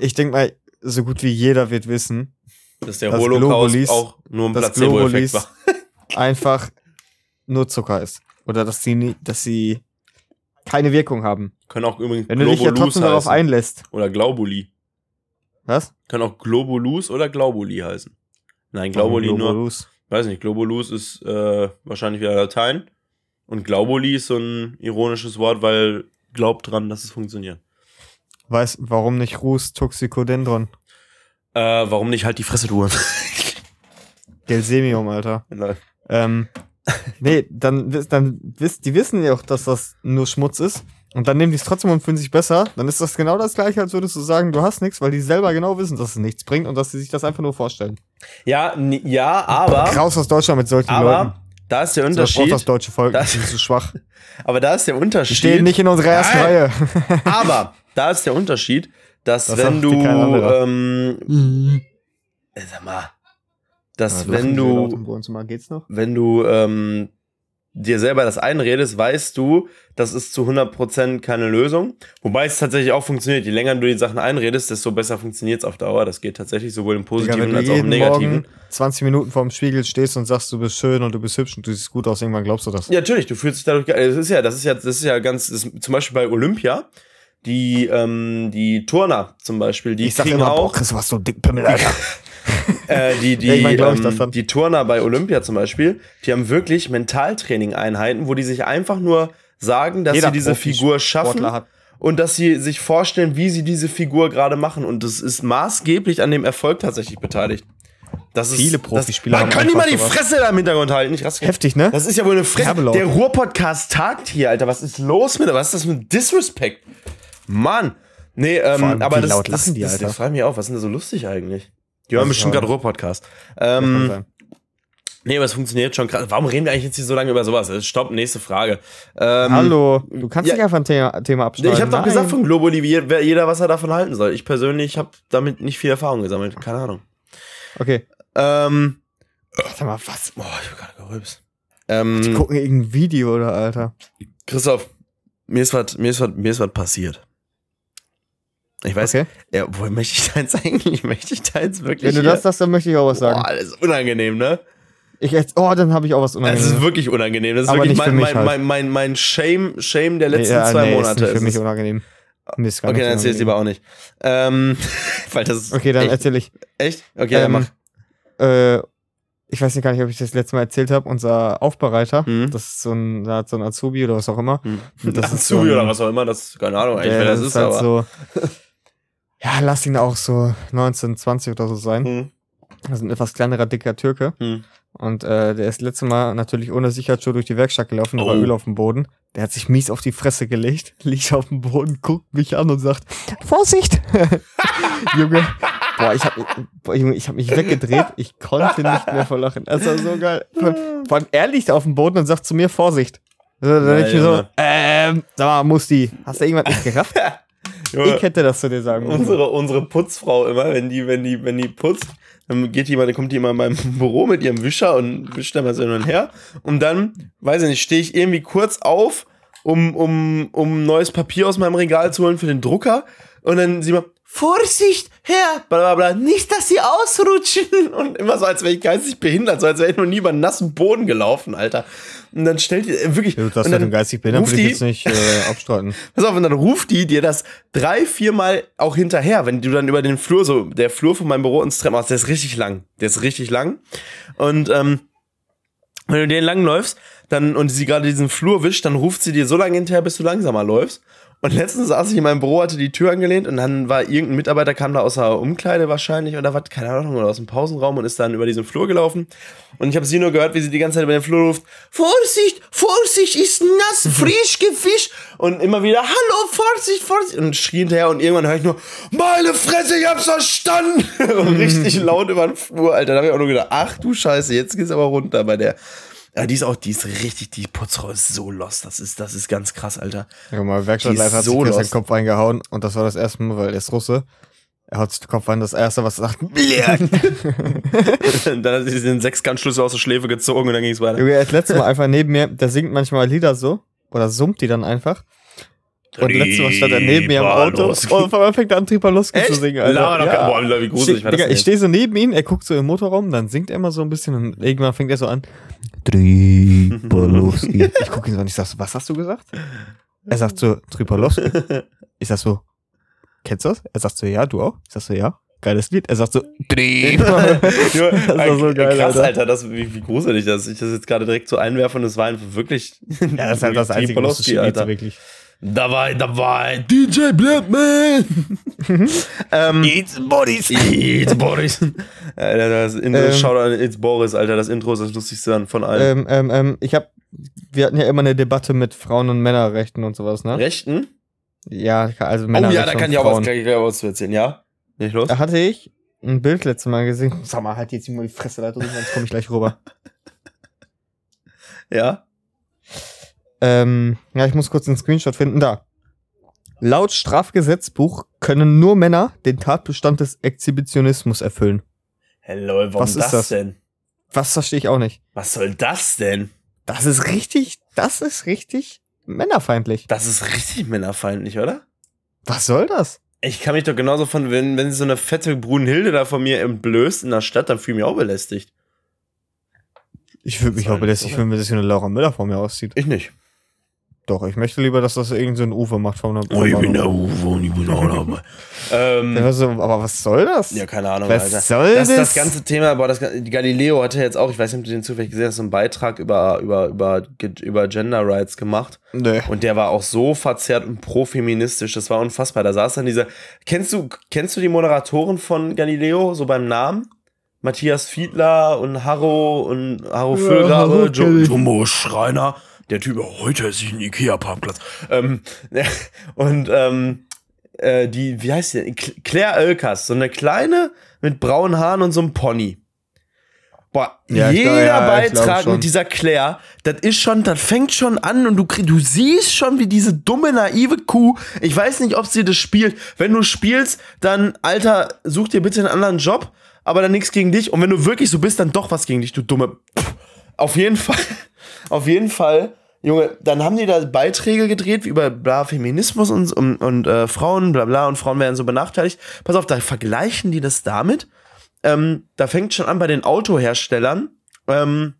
ich denke mal, so gut wie jeder wird wissen, Dass der Das Holocaust Globulis- auch nur ein Placebo-Effekt war. <laughs> einfach nur Zucker ist. Oder dass sie, dass sie keine Wirkung haben. Können auch übrigens Wenn du dich ja Globulus trotzdem darauf einlässt. Oder Glaubuli. Was? Können auch Globulus oder Glaubuli heißen. Nein, Glaubuli nur. Globalus. Weiß nicht, Globulus ist äh, wahrscheinlich wieder Latein. Und Glaubuli ist so ein ironisches Wort, weil glaubt dran, dass es funktioniert. Weiß, warum nicht Rus Toxicodendron? Äh, warum nicht halt die Fresse, du? <laughs> Gelsemium, Alter. Nein. Ähm, nee, dann, dann wiss, die wissen ja auch, dass das nur Schmutz ist. Und dann nehmen die es trotzdem und fühlen sich besser. Dann ist das genau das gleiche, als würdest du sagen, du hast nichts, weil die selber genau wissen, dass es nichts bringt und dass sie sich das einfach nur vorstellen. ja, ja, aber, Raus aus Deutschland mit solchen Leuten. aber da ist der Unterschied. das deutsche Volk. Das- ist zu schwach. <laughs> aber da ist der Die Unterschied. stehen nicht in unserer ersten Nein. Reihe. aber da ist der Unterschied, dass Das wenn du, ähm, äh, sag mal, dass Ja, wenn du, im Wohnzimmer. Geht's noch? wenn du ähm, dir selber das einredest, weißt du, das ist zu 100% keine Lösung. Wobei es tatsächlich auch funktioniert. Je länger du die Sachen einredest, desto besser funktioniert es auf Dauer. Das geht tatsächlich sowohl im Digga, Positiven du als auch im Negativen. Morgen 20 Minuten vorm Spiegel stehst und sagst, du bist schön und du bist hübsch und du siehst gut aus, irgendwann glaubst du das. Ja, natürlich, du fühlst dich dadurch geil. Das ist ja, das ist ja, das ist ja ganz, das ist, zum Beispiel bei Olympia, die, ähm, die Turner zum Beispiel, die ich sag kriegen immer, auch, boah, Chris, was so dick Pimmel, Alter. <laughs> äh, die, die, ich ähm, das dann. die Turner bei Olympia zum Beispiel, die haben wirklich Mentaltraining-Einheiten, wo die sich einfach nur sagen, dass Jeder sie diese Profi- Figur schaffen und dass sie sich vorstellen, wie sie diese Figur gerade machen. Und das ist maßgeblich an dem Erfolg tatsächlich beteiligt. Das ist, Viele das- Profispieler Man haben kann die mal die. Fresse da im Hintergrund halten. Ich raste Heftig, ne? das ist ja wohl eine Fresse. Der Ruhr-Podcast tagt hier, Alter. Was ist los mit Was ist das ein Disrespect? Mann. Nee, ähm, allem, aber das, laut das, lachen die, das, Alter? das fragt mich auch. Was ist denn da so lustig eigentlich? Die hören bestimmt gerade Ruhr-Podcast. Ähm, nee, aber es funktioniert schon krass. Warum reden wir eigentlich jetzt hier so lange über sowas? Stopp, nächste Frage. Ähm, Hallo, du kannst ja. nicht einfach ein Thema, Thema abschneiden. Ich habe doch gesagt von Globuli, wie jeder, was er davon halten soll. Ich persönlich habe damit nicht viel Erfahrung gesammelt. Keine Ahnung. Okay, Ähm, warte mal, was? boah, ich hab gerade gerülpst. Die Ähm, gucken irgendein Video, oder, Alter? Christoph, mir ist was, mir ist was, mir ist was passiert. Ich weiß, Okay. ja, woher möchte ich da jetzt eigentlich? Möchte ich da jetzt wirklich? Wenn du hier- das sagst, dann möchte ich auch was sagen. Boah, das ist unangenehm, ne? Ich jetzt, oh, dann habe ich auch was Es ist Unangenehmes. wirklich unangenehm. Das ist Aber wirklich mein, mein, halt. mein, mein, mein Shame, Shame der letzten ja, zwei nee, Monate. Ist für ist mich unangenehm. Mir ist okay, dann erzähl es lieber auch nicht. Ähm, <laughs> weil das ist Okay, dann echt, erzähl ich. echt? Okay, dann Ähm, mach. Äh, ich weiß nicht gar nicht, ob ich das letzte Mal erzählt habe. Unser Aufbereiter, Mhm. das ist so ein, da hat so ein Azubi oder was auch immer. Hm. das ist Azubi so ein- oder was auch immer, das keine Ahnung eigentlich, wer das ist, halt aber. so. <laughs> Ja, lass ihn auch so 19, 20 oder so sein. Hm, Das ist ein etwas kleinerer, dicker Türke. hm. Und äh, der ist letztes Mal natürlich ohne Sicherheitsschuhe durch die Werkstatt gelaufen, da war Oh. Öl auf dem Boden. Der hat sich mies auf die Fresse gelegt, <laughs> liegt auf dem Boden, guckt mich an und sagt, Vorsicht! <laughs> Junge, boah, ich hab, boah, Junge, ich hab mich weggedreht, ich konnte nicht mehr vor Lachen. Das war so geil. Vor vor allem, er liegt auf dem Boden und sagt zu mir, Vorsicht. So, Dann denk ich mir so, ähm, sag mal, Musti, hast du irgendwas nicht gerafft? <laughs> Ich hätte das zu dir sagen müssen. unsere, unsere Putzfrau immer, wenn die, wenn die, wenn die putzt, dann geht mal, dann kommt die immer in meinem <laughs> Büro mit ihrem Wischer und wischt da mal so hin und her. Und dann, weiß ich nicht, stehe ich irgendwie kurz auf, um, um, um neues Papier aus meinem Regal zu holen für den Drucker. Und dann sie mal, Vorsicht, Herr, bla bla bla, nicht, dass sie ausrutschen. <laughs> Und immer so, als wäre ich geistig behindert, so als wäre ich noch nie über einen nassen Boden gelaufen, Alter. Und dann stellt die, äh, wirklich, Ja, Du hast und ja dann den geistig behindert, würde ich jetzt nicht äh, <laughs> abstreiten. Pass auf, und dann ruft die dir das drei, viermal auch hinterher, wenn du dann über den Flur, so, der Flur von meinem Büro ins Treppenhaus, der ist richtig lang. Der ist richtig lang. Und, ähm, wenn du den lang läufst, dann, und sie gerade diesen Flur wischt, dann ruft sie dir so lange hinterher, bis du langsamer läufst. Und letztens saß ich in meinem Büro, hatte die Tür angelehnt und dann war irgendein Mitarbeiter, kam da aus der Umkleide wahrscheinlich oder was, keine Ahnung, oder aus dem Pausenraum und ist dann über diesen Flur gelaufen. Und ich habe sie nur gehört, wie sie die ganze Zeit über den Flur ruft, Vorsicht, Vorsicht, ist nass, <laughs> frisch gefischt. Und immer wieder, hallo, Vorsicht, Vorsicht. Und schrie hinterher und irgendwann höre ich nur, meine Fresse, ich hab's verstanden. <laughs> und richtig laut über den Flur, Alter. Da habe ich auch nur gedacht, ach du Scheiße, jetzt geht's aber runter bei der. Ja, die ist auch, die ist richtig, die Putzfrau ist so lost. Das ist, das ist ganz krass, Alter. Ja, mal Werkstattleiter hat so sich den Kopf reingehauen und das war das erste Mal, weil er ist Russe. Er hat sich den Kopf rein, das erste, was er sagt, <laughs> dann hat sie den Sechskantschlüssel aus der Schläfe gezogen und dann ging's weiter. Junge, er hat letztes Mal einfach neben mir, der singt manchmal Lieder so, oder summt die dann einfach. Und letztes Mal stand er neben mir im Auto und auf einmal fängt er an Tripaloski zu singen, Alter. Doch, boah, wie gruselig Ste war das Digga, ich stehe so neben ihm, er guckt so im Motorraum, dann singt er immer so ein bisschen und irgendwann fängt er so an. Tripalowski. <laughs> ich gucke ihn so an, ich sag so, was hast du gesagt? Er sagt so, Tripalowski. <laughs> Ich sag so, kennst du das? Er sagt so, ja, du auch? Ich sag so, ja. Geiles Lied. Er sagt so. Ja, <laughs> Das war so geil, krass, Alter. Alter, das, wie, wie gruselig das ist. Ich das jetzt gerade direkt so einwerfe und es war einfach wirklich. Ja, das ist halt das einzige Lied, Alter. wirklich. Dabei, dabei, DJ Blackman! ähm, It's Bodies. It's <laughs> Boris. Alter, das Intro, Ähm. Shoutout an It's Boris, Alter. Das Intro ist das lustigste von allen. Ähm, ähm, ähm, ich hab, wir hatten ja immer eine Debatte mit Frauen- und Männerrechten und sowas, ne? Rechten? Ja, also Oh Männerrechte ja, da kann ich auch was, Frauen. kann ich gleich auch was zu erzählen, ja? Nicht los? Da hatte ich ein Bild letztes Mal gesehen. Sag mal, halt jetzt mal die Fresse da drüben, sonst komme ich gleich rüber. <laughs> Ja? Ähm, ja, ich muss kurz einen Screenshot finden. Da. Laut Strafgesetzbuch können nur Männer den Tatbestand des Exhibitionismus erfüllen. Hello, warum Was ist das, das? denn? Was verstehe ich auch nicht. Was soll das denn? Das ist richtig, das ist richtig männerfeindlich. Das ist richtig männerfeindlich, oder? Was soll das? Ich kann mich doch genauso von, wenn, wenn so eine fette Brunhilde da von mir entblößt in der Stadt, dann fühle ich mich auch belästigt. Ich fühle mich auch belästigt, das, wenn mir das hier eine Laura Müller vor mir aussieht. Ich nicht. Doch, ich möchte lieber, dass das irgend so ein Uwe macht von einer Oh, Uwe und ich bin auch <laughs> dabei. ähm, aber was soll das? ja, keine Ahnung, was Alter. soll Das, das? das ganze Thema, boah, das, Galileo hatte jetzt auch, ich weiß nicht, ob du den zufällig gesehen hast, so einen Beitrag über, über, über, über Gender Rights gemacht. Nö. Und der war auch so verzerrt und profeministisch, das war unfassbar. Da saß dann dieser. Kennst du, kennst du die Moderatoren von Galileo, so beim Namen? Matthias Fiedler und Harro und Harro Ja, ich. Jumbo Schreiner. Der Typ, oh, heute ist ich ein Ikea-Parkplatz. Ähm, <laughs> und ähm, äh, die, wie heißt die? Cl- Claire Oelkers, so eine kleine mit braunen Haaren und so einem Pony. Boah, Ja, jeder glaub- ja, Beitrag mit dieser Claire, das ist schon, das fängt schon an und du, du siehst schon, wie diese dumme, naive Kuh, ich weiß nicht, ob sie das spielt. Wenn du spielst, dann, Alter, such dir bitte einen anderen Job, aber dann nichts gegen dich. Und wenn du wirklich so bist, dann doch was gegen dich, du dumme. Pff. Auf jeden Fall, auf jeden Fall, Junge, dann haben die da Beiträge gedreht über bla Feminismus und, und, und äh, Frauen, bla bla, und Frauen werden so benachteiligt. Pass auf, da vergleichen die das damit. Ähm, da fängt schon an bei den Autoherstellern, ähm,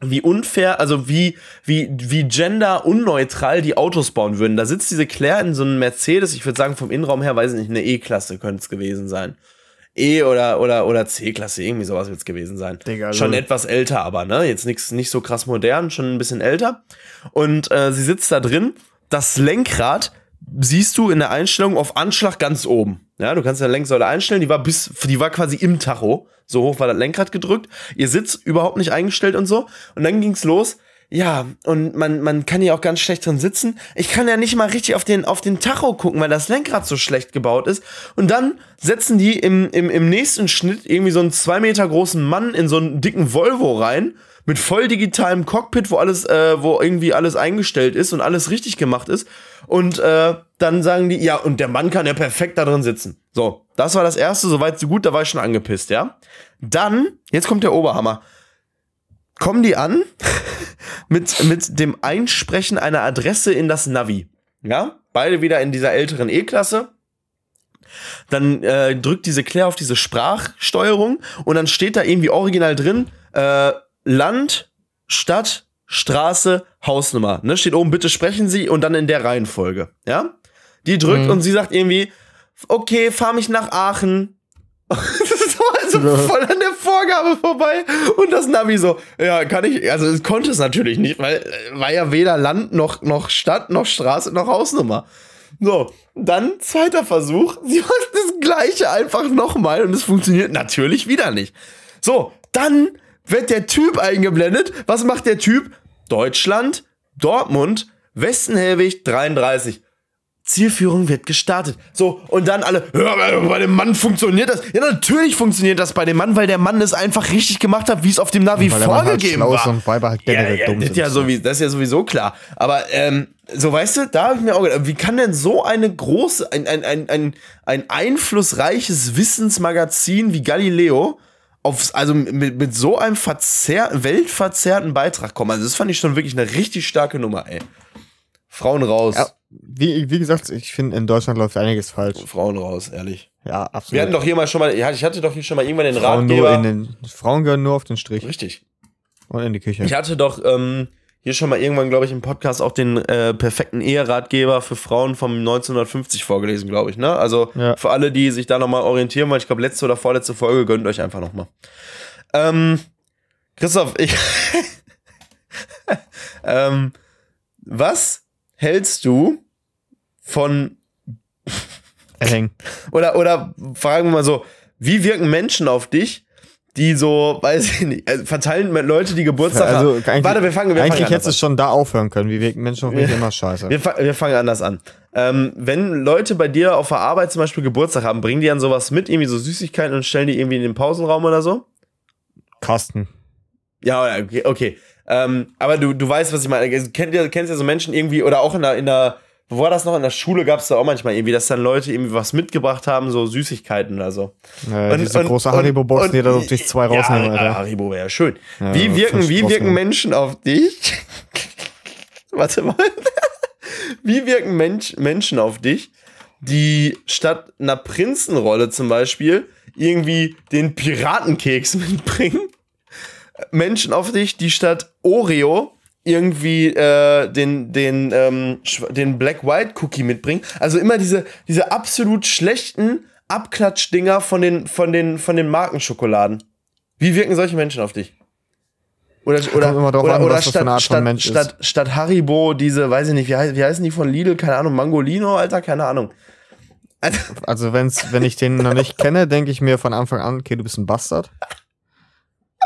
wie unfair, also wie, wie, wie gender unneutral die Autos bauen würden. Da sitzt diese Claire in so einem Mercedes, ich würde sagen vom Innenraum her, weiß ich nicht, eine E-Klasse könnte es gewesen sein. E oder, oder, oder C-Klasse, irgendwie sowas wird es gewesen sein. Digga, schon lol. etwas älter, aber, ne? Jetzt nix, nicht so krass modern, schon ein bisschen älter. Und äh, sie sitzt da drin. Das Lenkrad siehst du in der Einstellung auf Anschlag ganz oben. Ja, du kannst ja Lenksäule einstellen, die war bis, die war quasi im Tacho. So hoch war das Lenkrad gedrückt. Ihr Sitz überhaupt nicht eingestellt und so. Und dann ging's los. Ja, und man, man kann hier auch ganz schlecht drin sitzen. Ich kann ja nicht mal richtig auf den, auf den Tacho gucken, weil das Lenkrad so schlecht gebaut ist. Und dann setzen die im, im, im nächsten Schnitt irgendwie so einen zwei Meter großen Mann in so einen dicken Volvo rein. Mit voll digitalem Cockpit, wo alles, äh, wo irgendwie alles eingestellt ist und alles richtig gemacht ist. Und äh, dann sagen die, ja, und der Mann kann ja perfekt da drin sitzen. So, das war das erste, soweit so gut, da war ich schon angepisst, ja. Dann, jetzt kommt der Oberhammer. Kommen die an <laughs> mit, mit dem Einsprechen einer Adresse in das Navi. Ja, beide wieder in dieser älteren E-Klasse. Dann äh, drückt diese Claire auf diese Sprachsteuerung und dann steht da irgendwie original drin, äh, Land, Stadt, Straße, Hausnummer. Ne? Steht oben, bitte sprechen Sie und dann in der Reihenfolge. Ja? Die drückt Mhm. und sie sagt irgendwie, okay, fahr mich nach Aachen. <laughs> also voll an der Vorgabe vorbei. Und das Navi so, ja, kann ich, also es konnte es natürlich nicht, weil äh, war ja weder Land noch, noch Stadt noch Straße noch Hausnummer. So, dann zweiter Versuch. <laughs> Sie macht das gleiche einfach nochmal und es funktioniert natürlich wieder nicht. So, dann wird der Typ eingeblendet. Was macht der Typ? Deutschland, Dortmund, Westenhelwig 33. Zielführung wird gestartet. So, und dann alle, ja, bei dem Mann funktioniert das. Ja, natürlich funktioniert das bei dem Mann, weil der Mann es einfach richtig gemacht hat, wie es auf dem Navi Weil der Mann halt vorgegeben schlau war. ist und Weiber halt Ja, ja, dumm das, sind. ist ja sowie, das ist ja sowieso klar. Aber ähm, so weißt du, da habe ich mir auch gedacht, wie kann denn so eine große, ein, ein, ein, ein, ein einflussreiches Wissensmagazin wie Galileo auf, also mit, mit so einem verzehr, weltverzerrten Beitrag kommen? Also das fand ich schon wirklich eine richtig starke Nummer, ey. Frauen raus. Ja, wie, wie gesagt, ich finde, in Deutschland läuft einiges falsch. Frauen raus, ehrlich. Ja, absolut. Wir hatten doch hier mal schon mal, ich hatte doch hier schon mal irgendwann den Frauen, nur Ratgeber. in den, Frauen gehören nur auf den Strich Richtig. und in die Küche. Ich hatte doch ähm, hier schon mal irgendwann, glaube ich, im Podcast auch den äh, perfekten Eheratgeber für Frauen vom 1950 vorgelesen, glaube ich. Ne? Also Ja. für alle, die sich da nochmal orientieren wollen, ich glaube, letzte oder vorletzte Folge, gönnt euch einfach nochmal. Ähm, Christoph, ich. <laughs> ähm, was hältst du von oder, oder fragen wir mal so, wie wirken Menschen auf dich, die so, weiß ich nicht, also verteilen mit Leute, die Geburtstag Also, haben? eigentlich- Warte, wir fangen, wir Eigentlich fangen hättest du schon da aufhören können. Wie wirken Menschen auf mich immer scheiße. Wir, wir fangen anders an. Ähm, wenn Leute bei dir auf der Arbeit zum Beispiel Geburtstag haben, bringen die dann sowas mit, irgendwie so Süßigkeiten und stellen die irgendwie in den Pausenraum oder so? Kasten. Ja, okay. okay. Ähm, aber du, du weißt, was ich meine. Also, Kennt ihr, kennst ja so Menschen irgendwie, oder auch in der, in der wo war das noch? In der Schule gab es da auch manchmal irgendwie, dass dann Leute irgendwie was mitgebracht haben, so Süßigkeiten oder so. Äh, diese große Haribo-Box, die da so durch zwei rausnehmen, ja, Alter. Haribo wäre ja schön. Ja, wie wirken, wie wirken rausnehmen. Menschen auf dich? <laughs> Warte mal. <laughs> wie wirken Mensch, Menschen auf dich, die statt einer Prinzenrolle zum Beispiel irgendwie den Piratenkeks <laughs> mitbringen? Menschen auf dich, die statt Oreo irgendwie äh, den, den, ähm, den Black-White-Cookie mitbringen. Also immer diese, diese absolut schlechten Abklatschdinger von den, von den, von den Markenschokoladen. Wie wirken solche Menschen auf dich? Oder, oder, oder, an, oder statt, statt, statt, statt Haribo diese, weiß ich nicht, wie, heißt, wie heißen die von Lidl? Keine Ahnung, Mangolino, Alter, keine Ahnung. Also, <laughs> Also wenn's, wenn ich den noch nicht kenne, denke ich mir von Anfang an, okay, du bist ein Bastard.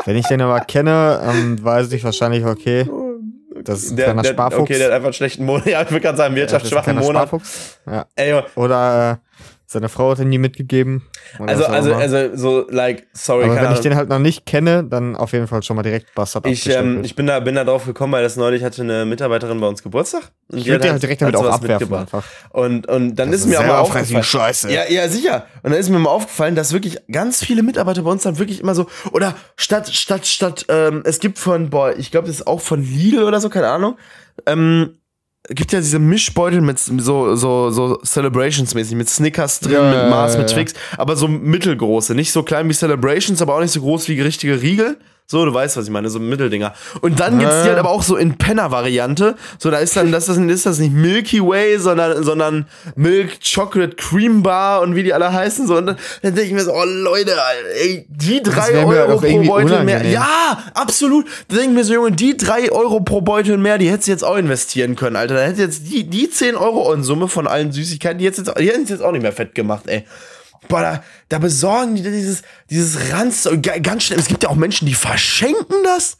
Wenn ich den aber kenne, ähm, weiß ich wahrscheinlich, okay, das ist ein der, kleiner der, Sparfuchs. okay, der hat einfach einen schlechten Monat. <laughs> Ja, ich würde gerade sagen, Ja, wirtschaftsschwachen kleiner Monat. Sparfuchs. Ja. Ey, Oder äh, seine Frau hat ihn nie mitgegeben. Also, also, also, so, like, sorry, aber wenn ich den halt noch nicht kenne, dann auf jeden Fall schon mal direkt Bastard Ich, ähm, ich bin da, bin da drauf gekommen, weil das neulich hatte eine Mitarbeiterin bei uns Geburtstag. Und ich würde den halt direkt damit auch abwerfen einfach. Und, und dann Das ist mir ist aber selber aufgefallen. Scheiße. Ja, ja, sicher. Und dann ist mir mal aufgefallen, dass wirklich ganz viele Mitarbeiter bei uns dann wirklich immer so, oder statt, statt, statt, ähm, es gibt von, boah, ich glaube, das ist auch von Lidl oder so, keine Ahnung, ähm, gibt ja diese Mischbeutel mit so, so, so Celebrations-mäßig, mit Snickers drin, Ja, mit Mars, ja, mit ja. Twix, aber so mittelgroße, nicht so klein wie Celebrations, aber auch nicht so groß wie richtige Riegel. So, du weißt, was ich meine, so Mitteldinger. Und dann gibt's die halt aber auch so in Penner-Variante. So, da ist dann, das ist, ist das nicht Milky Way, sondern, sondern Milk Chocolate Cream Bar und wie die alle heißen. So, und dann, dann denke ich mir so, oh Leute, ey, die drei Euro pro Beutel mehr. unangenehm. Ja, absolut. Da denke ich mir so, Junge, die drei Euro pro Beutel mehr, die hättest du jetzt auch investieren können, Alter. Da hätte jetzt die, die 10 Euro in Summe von allen Süßigkeiten, die, jetzt jetzt, die hätten es jetzt auch nicht mehr fett gemacht, ey. Boah, da, da besorgen die dieses, dieses Ranz ga- ganz schnell. Es gibt ja auch Menschen, die verschenken das.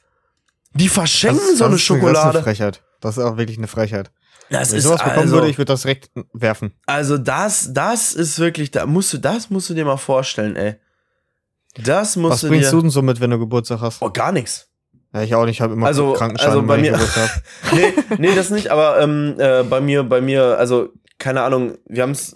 Die verschenken so eine Das ist eine Schokolade. Frechheit. Das ist auch wirklich eine Frechheit. Das Wenn ich sowas bekommen also, würde, ich würde das direkt werfen. also das, das ist wirklich, da musst du, das musst du dir mal vorstellen, ey. Das musst Was du bringst dir. du denn so mit, wenn du Geburtstag hast? Oh, gar nichts. Ja, ich auch nicht, ich habe immer Also- Krankenschein, also bei mir- <laughs> nee, nee, das nicht, aber ähm, äh, bei mir, bei mir, also, keine Ahnung, wir haben es,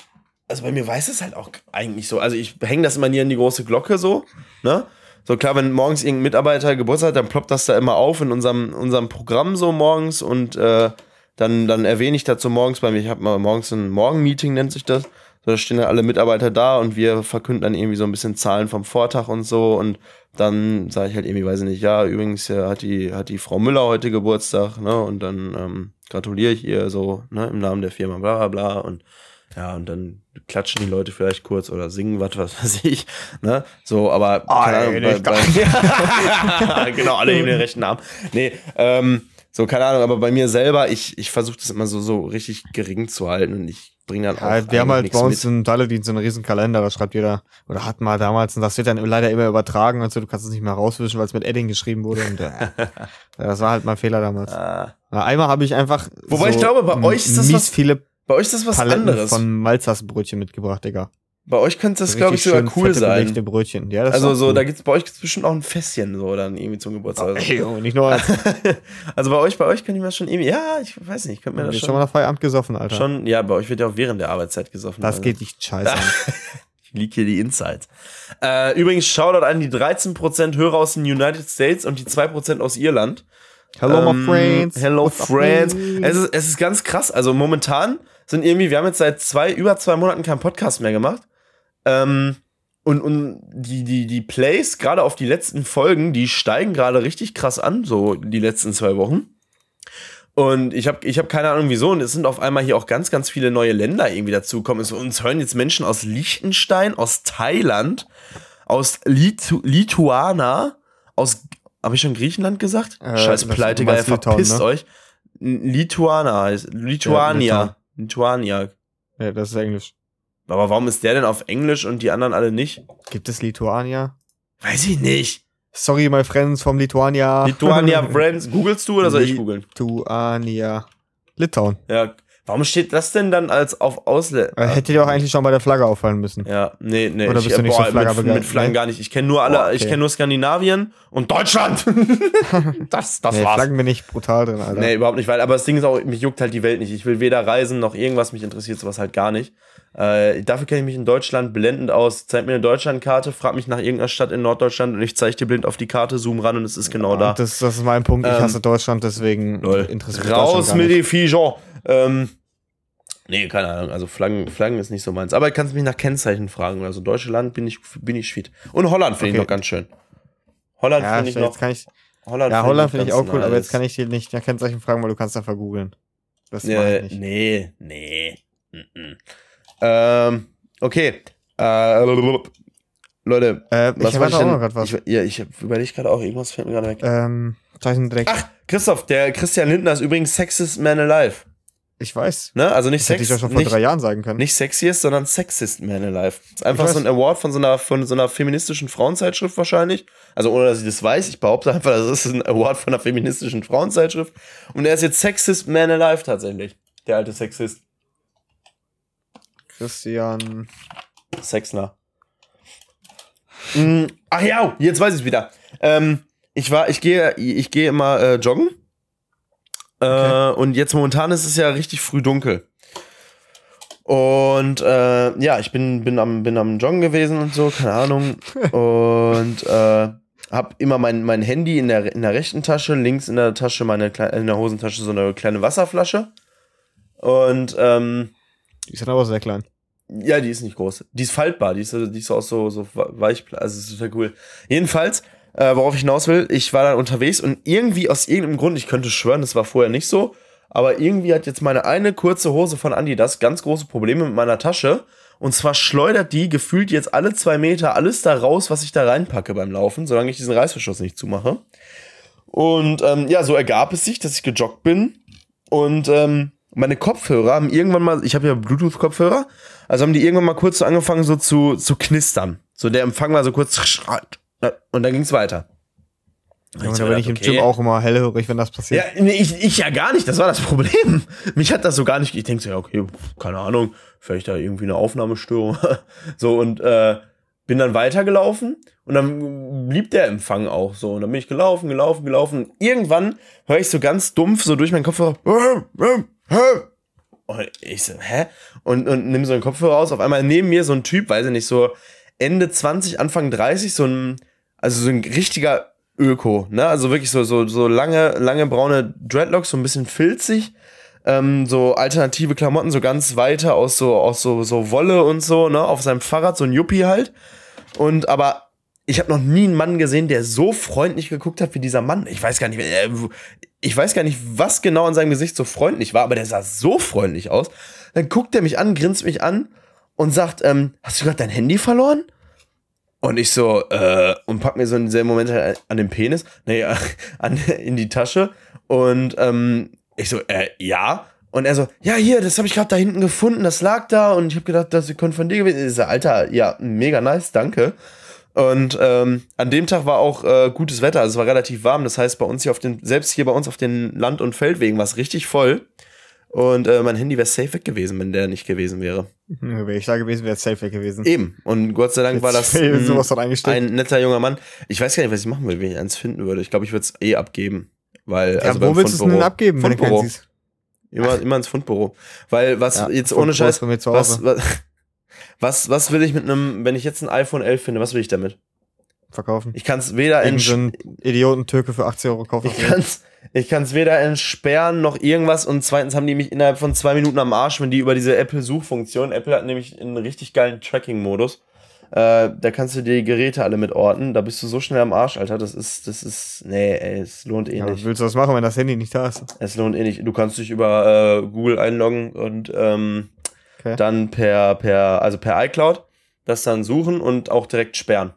also bei mir weiß es halt auch eigentlich so. Also ich hänge das immer nie an die große Glocke so, ne? So klar, wenn morgens irgendein Mitarbeiter Geburtstag hat, dann ploppt das da immer auf in unserem, unserem Programm so morgens und äh, dann, dann erwähne ich dazu morgens bei mir, ich habe mal morgens ein Morgenmeeting, nennt sich das. So, da stehen dann alle Mitarbeiter da und wir verkünden dann irgendwie so ein bisschen Zahlen vom Vortag und so und dann sage ich halt irgendwie, weiß ich nicht, ja, übrigens äh, hat die, hat die Frau Müller heute Geburtstag, ne? Und dann ähm, gratuliere ich ihr so, ne, im Namen der Firma, bla bla bla. Und ja, und dann klatschen die Leute vielleicht kurz oder singen was, was weiß ich, ne? So, aber keine Ahnung, bei, Eilig, bei, <laughs> <laughs> genau, alle eben den rechten Arm. Nee, ähm, so, keine Ahnung, aber bei mir selber, ich, ich versuche das immer so, so richtig gering zu halten und ich bringen dann Ja, auch wir haben halt bei uns im Daledienst so einen riesen Kalender, da schreibt jeder, oder hat mal damals, und das wird dann leider immer übertragen und so, du kannst es nicht mehr rauswischen, weil es mit Edding geschrieben wurde und äh, <laughs> das war halt mein Fehler damals. Ah. Einmal habe ich einfach Wobei ich glaube, bei euch ist das mies was- viele Bei euch ist das was Paletten anderes. von Malzasbrötchen mitgebracht, Digga. Bei euch könnte das, glaube ich, sogar cool sein. Brötchen. Ja, das Also so, cool. da gibt's bei euch gibt's bestimmt auch ein Fässchen so dann irgendwie zum Geburtstag. so. <laughs> Ey, Junge, nicht nur eins. <laughs> also bei euch, bei euch könnte ich mir das schon irgendwie, ja, ich weiß nicht, ich könnte mir das Wird schon, schon mal nach Feierabend gesoffen, Alter. schon, ja, bei euch wird ja auch während der Arbeitszeit gesoffen. das also. geht nicht scheiße an. <laughs> Ich lieg hier die Insights. Äh, übrigens, Shoutout an die 13% Hörer aus den United States und die 2% aus Irland. Hello, Ähm, my friends. Hello, friends. Es ist, es ist ganz krass. Also momentan sind irgendwie, wir haben jetzt seit zwei, über zwei Monaten keinen Podcast mehr gemacht. Ähm, und, und die, die, die Plays, gerade auf die letzten Folgen, die steigen gerade richtig krass an, so die letzten zwei Wochen. Und ich habe ich hab keine Ahnung wieso. Und es sind auf einmal hier auch ganz, ganz viele neue Länder irgendwie dazugekommen. Uns hören jetzt Menschen aus Liechtenstein, aus Thailand, aus Litu Lituana, aus. Habe ich schon Griechenland gesagt? Äh, Scheiß das- Pleite, du geil, meinst Litauen, verpisst ne? euch. Lituana heißt. Lituania. Lituania. Ja, das ist Englisch. Aber warum ist der denn auf Englisch und die anderen alle nicht? Gibt es Lituania? Weiß ich nicht. Sorry, my friends from Lituania. Lituania <laughs> Friends. Googlest du oder soll ich googeln? Lituania. Litauen. Ja. Warum steht das denn dann als auf Ausländer? Äh, Hätte dir auch eigentlich schon bei der Flagge auffallen müssen. Ja, nee, nee. Oder ich, bist du nicht boah, so Flagger mit, mit Flaggen Nee? gar nicht. Ich kenne nur alle, Boah, okay. ich kenne nur Skandinavien und Deutschland. <laughs> das das nee, war's. Flaggen bin ich brutal drin, Alter. Nee, überhaupt nicht, weil, aber das Ding ist auch, mich juckt halt die Welt nicht. Ich will weder reisen noch irgendwas, mich interessiert sowas halt gar nicht. Äh, dafür kenne ich mich in Deutschland blendend aus. Zeig mir eine Deutschlandkarte, frag mich nach irgendeiner Stadt in Norddeutschland und ich zeige dir blind auf die Karte, zoom ran und es ist genau da. Und das, das ist mein Punkt. Ich Ähm, hasse Deutschland, deswegen Lol. interessiert mich Raus mit den. Viecher. Ähm, nee, keine Ahnung. Also Flaggen, Flaggen ist nicht so meins. Aber du kannst mich nach Kennzeichen fragen. Also Deutschland bin ich, bin ich fit. Und Holland finde ich Okay. noch ganz schön. Holland Ja, finde ich noch. kann ich, Holland ja, Holland finde ich auch cool, aber nice. jetzt kann ich dir nicht nach Kennzeichen fragen, weil du kannst einfach googeln. Das mache Äh, ich nicht. nee, nee. Mhm. Ähm, okay. Äh, Leute, Äh, was ich hatte auch denn- noch gerade was. Ich, ja, ich überlege gerade auch, irgendwas fällt mir gerade weg. ähm, Zeichendreck. Ach, Christoph, der Christian Lindner ist übrigens Sexist Man Alive. ich weiß. Ne? Also nicht Das hätte ich doch schon vor nicht, drei Jahren sagen können. nicht Sexiest, sondern Sexist Man Alive. Ist einfach so ein Award von so einer von so einer feministischen Frauenzeitschrift wahrscheinlich. Also ohne dass ich das weiß, ich behaupte einfach, das ist ein Award von einer feministischen Frauenzeitschrift. Und er ist jetzt Sexist Man Alive tatsächlich. Der alte Sexist. Christian. Sexner. Mm, ach ja, jetzt weiß ich wieder. Ähm, ich war, ich gehe, ich gehe immer äh, joggen. Äh, Okay. Und jetzt momentan ist es ja richtig früh dunkel. Und äh, ja, ich bin, bin, am, bin am Joggen gewesen und so, keine Ahnung. <laughs> und äh, hab immer mein, mein Handy in der, in der rechten Tasche, links in der Tasche, meine Kle in der Hosentasche so eine kleine Wasserflasche. Und ähm, Die sind aber sehr klein. ja, die ist nicht groß. Die ist faltbar, die ist, so- die ist auch so, so weich, also ist total cool. Jedenfalls, äh, worauf ich hinaus will, ich war dann unterwegs und irgendwie aus irgendeinem Grund, ich könnte schwören, das war vorher nicht so, aber irgendwie hat jetzt meine eine kurze Hose von Adidas ganz große Probleme mit meiner Tasche. Und zwar schleudert die gefühlt jetzt alle zwei Meter alles da raus, was ich da reinpacke beim Laufen, solange ich diesen Reißverschluss nicht zumache. Und ähm, ja, so ergab es sich, dass ich gejoggt bin und ähm, meine Kopfhörer haben irgendwann mal, ich habe ja Bluetooth-Kopfhörer, also haben die irgendwann mal kurz so angefangen so zu, zu knistern. So der Empfang war so kurz und dann ging's weiter. Ja, Ich da bin ich im gedacht, Gym auch immer hellhörig, wenn das passiert. ja, nee, ich, ich ja gar nicht, das war das Problem. <laughs> Mich hat das so gar nicht, ich denke so, ja, okay, keine Ahnung, vielleicht da irgendwie eine Aufnahmestörung. <laughs> so und äh, bin dann weitergelaufen und dann blieb der Empfang auch so. Und dann bin ich gelaufen, gelaufen, gelaufen. Irgendwann höre ich so ganz dumpf so durch meinen Kopfhörer. Und ich so, hä? Und, und nimm so einen Kopfhörer raus. Auf einmal neben mir so ein Typ, weiß ich nicht, so Ende 20, Anfang 30, so ein, also so ein richtiger Öko, ne? Also wirklich so, so, so lange, lange braune Dreadlocks, so ein bisschen filzig. Ähm, so alternative Klamotten, so ganz weiter aus so, aus so, so Wolle und so, ne? Auf seinem Fahrrad, so ein Yuppie halt. Und aber ich habe noch nie einen Mann gesehen, der so freundlich geguckt hat wie dieser Mann. Ich weiß gar nicht, äh, ich weiß gar nicht, was genau an seinem Gesicht so freundlich war, aber der sah so freundlich aus. Dann guckt er mich an, grinst mich an und sagt, ähm, hast du gerade dein Handy verloren? Und ich so, äh, und pack mir so in diesem Moment halt an den Penis, nee, <laughs> an, in die Tasche. Und ähm, ich so, äh, ja. Und er so, ja, hier, das habe ich gerade da hinten gefunden, das lag da und ich habe gedacht, das könnte von dir gewesen sein. So, Alter, ja, mega nice, danke. Und ähm, an dem Tag war auch äh, gutes Wetter, also es war relativ warm. Das heißt, bei uns hier auf den, selbst hier bei uns auf den Land- und Feldwegen war es richtig voll. Und äh, mein Handy wäre safe weg gewesen, wenn der nicht gewesen wäre. Wäre ich da gewesen, wäre es safe weg gewesen. Eben. Und Gott sei Dank war das <laughs> ein, sowas hat eingestellt. ein netter junger Mann. Ich weiß gar nicht, was ich machen würde, wenn ich eins finden würde. Ich glaube, ich würde es eh abgeben. Weil, Ja, also wo willst du es denn Fundbüro. abgeben, wenn du keinen Fundbüro. siehst? Immer, immer ins Fundbüro. Weil was Ja, jetzt Fundbüro ohne Scheiß, was, was, <laughs> was, was will ich mit einem, wenn ich jetzt ein iPhone 11 finde, was will ich damit? Verkaufen. Ich kann es weder in, Idioten-Türke für 80 Euro kaufen. ich kann's, ich kann's weder entsperren noch irgendwas und zweitens haben die mich innerhalb von zwei Minuten am Arsch, wenn die über diese Apple-Suchfunktion, Apple hat nämlich einen richtig geilen Tracking-Modus, äh, da kannst du die Geräte alle mitorten, da bist du so schnell am Arsch, Alter, das ist, das ist, nee, ey, es lohnt eh Ja, nicht. willst du das machen, wenn das Handy nicht da ist? Es lohnt eh nicht. Du kannst dich über äh, Google einloggen und ähm, Okay. dann per, per, also per iCloud das dann suchen und auch direkt sperren.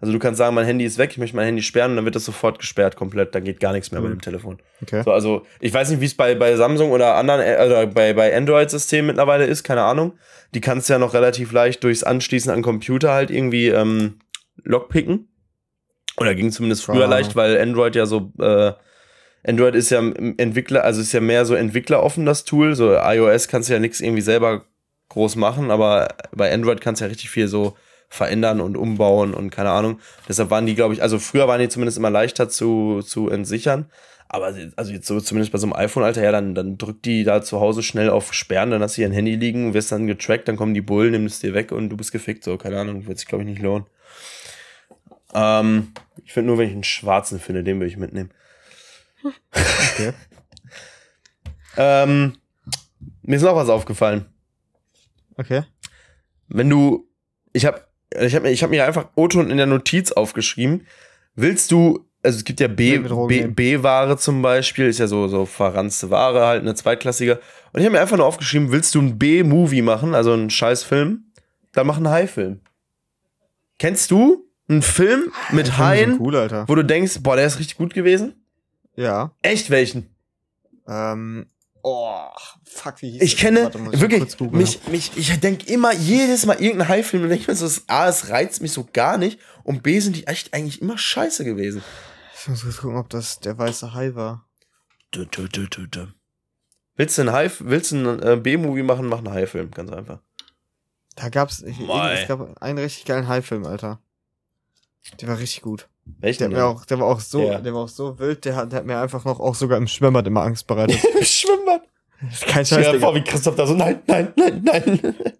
Also du kannst sagen, mein Handy ist weg, ich möchte mein Handy sperren und dann wird das sofort gesperrt komplett. Dann geht gar nichts mehr Mhm. bei dem Telefon. Okay. So, also ich weiß nicht, wie es bei, bei Samsung oder anderen, äh, oder bei, bei Android-Systemen mittlerweile ist, keine Ahnung. Die kannst du ja noch relativ leicht durchs Anschließen an Computer halt irgendwie ähm, lockpicken. Oder ging zumindest früher Ah. leicht, weil Android ja so, äh, Android ist ja Entwickler, also ist ja mehr so entwickleroffen das Tool. So iOS kannst du ja nichts irgendwie selber groß machen, aber bei Android kannst du ja richtig viel so verändern und umbauen und keine Ahnung. Deshalb waren die, glaube ich, also früher waren die zumindest immer leichter zu, zu entsichern. Aber also jetzt so zumindest bei so einem iPhone, Alter, ja, dann, dann drückt die da zu Hause schnell auf Sperren, dann hast du hier ein Handy liegen, wirst dann getrackt, dann kommen die Bullen, nimmst es dir weg und du bist gefickt. So, keine Ahnung, wird sich, glaube ich, nicht lohnen. Ähm, ich finde nur, wenn ich einen schwarzen finde, den würde ich mitnehmen. Okay. <laughs> Ähm, mir ist noch was aufgefallen. Okay. Wenn du, ich habe ich hab, mir- ich hab mir einfach O-Ton in der Notiz aufgeschrieben. Willst du, also es gibt ja. B-Ware zum Beispiel, ist ja so, so verranzte Ware, halt eine zweitklassige. Und ich habe mir einfach nur aufgeschrieben, willst du einen B-Movie machen, also einen Scheißfilm, dann mach einen High-Film. Kennst du einen Film mit Ich Haien, cool, Alter. wo du denkst, boah, der ist richtig gut gewesen? Ja. Echt welchen? Ähm. Oh, fuck, wie hieß Ich das? kenne Warte, wirklich, mich, mich, ich denke immer jedes Mal irgendeinen High-Film und denke mir so, das- A, es reizt mich so gar nicht und B, sind die echt eigentlich immer scheiße gewesen. Ich muss kurz gucken, ob das der weiße Hai war. Dü, dü, dü, dü, dü. Willst du einen High, willst du einen äh, B-Movie machen, mach einen High-Film, ganz einfach. Da gab's, ich, es gab einen richtig geilen Hai-Film, Alter. Der war richtig gut. Der, Welchen hat mir auch, der war auch so, Ja. der war auch so wild, der hat, der hat mir einfach noch auch sogar im Schwimmbad immer Angst bereitet. <laughs> Im Schwimmbad. Kein Ich stell Scheiß, mir vor, wie Christoph da so, nein, nein, nein, nein. <laughs>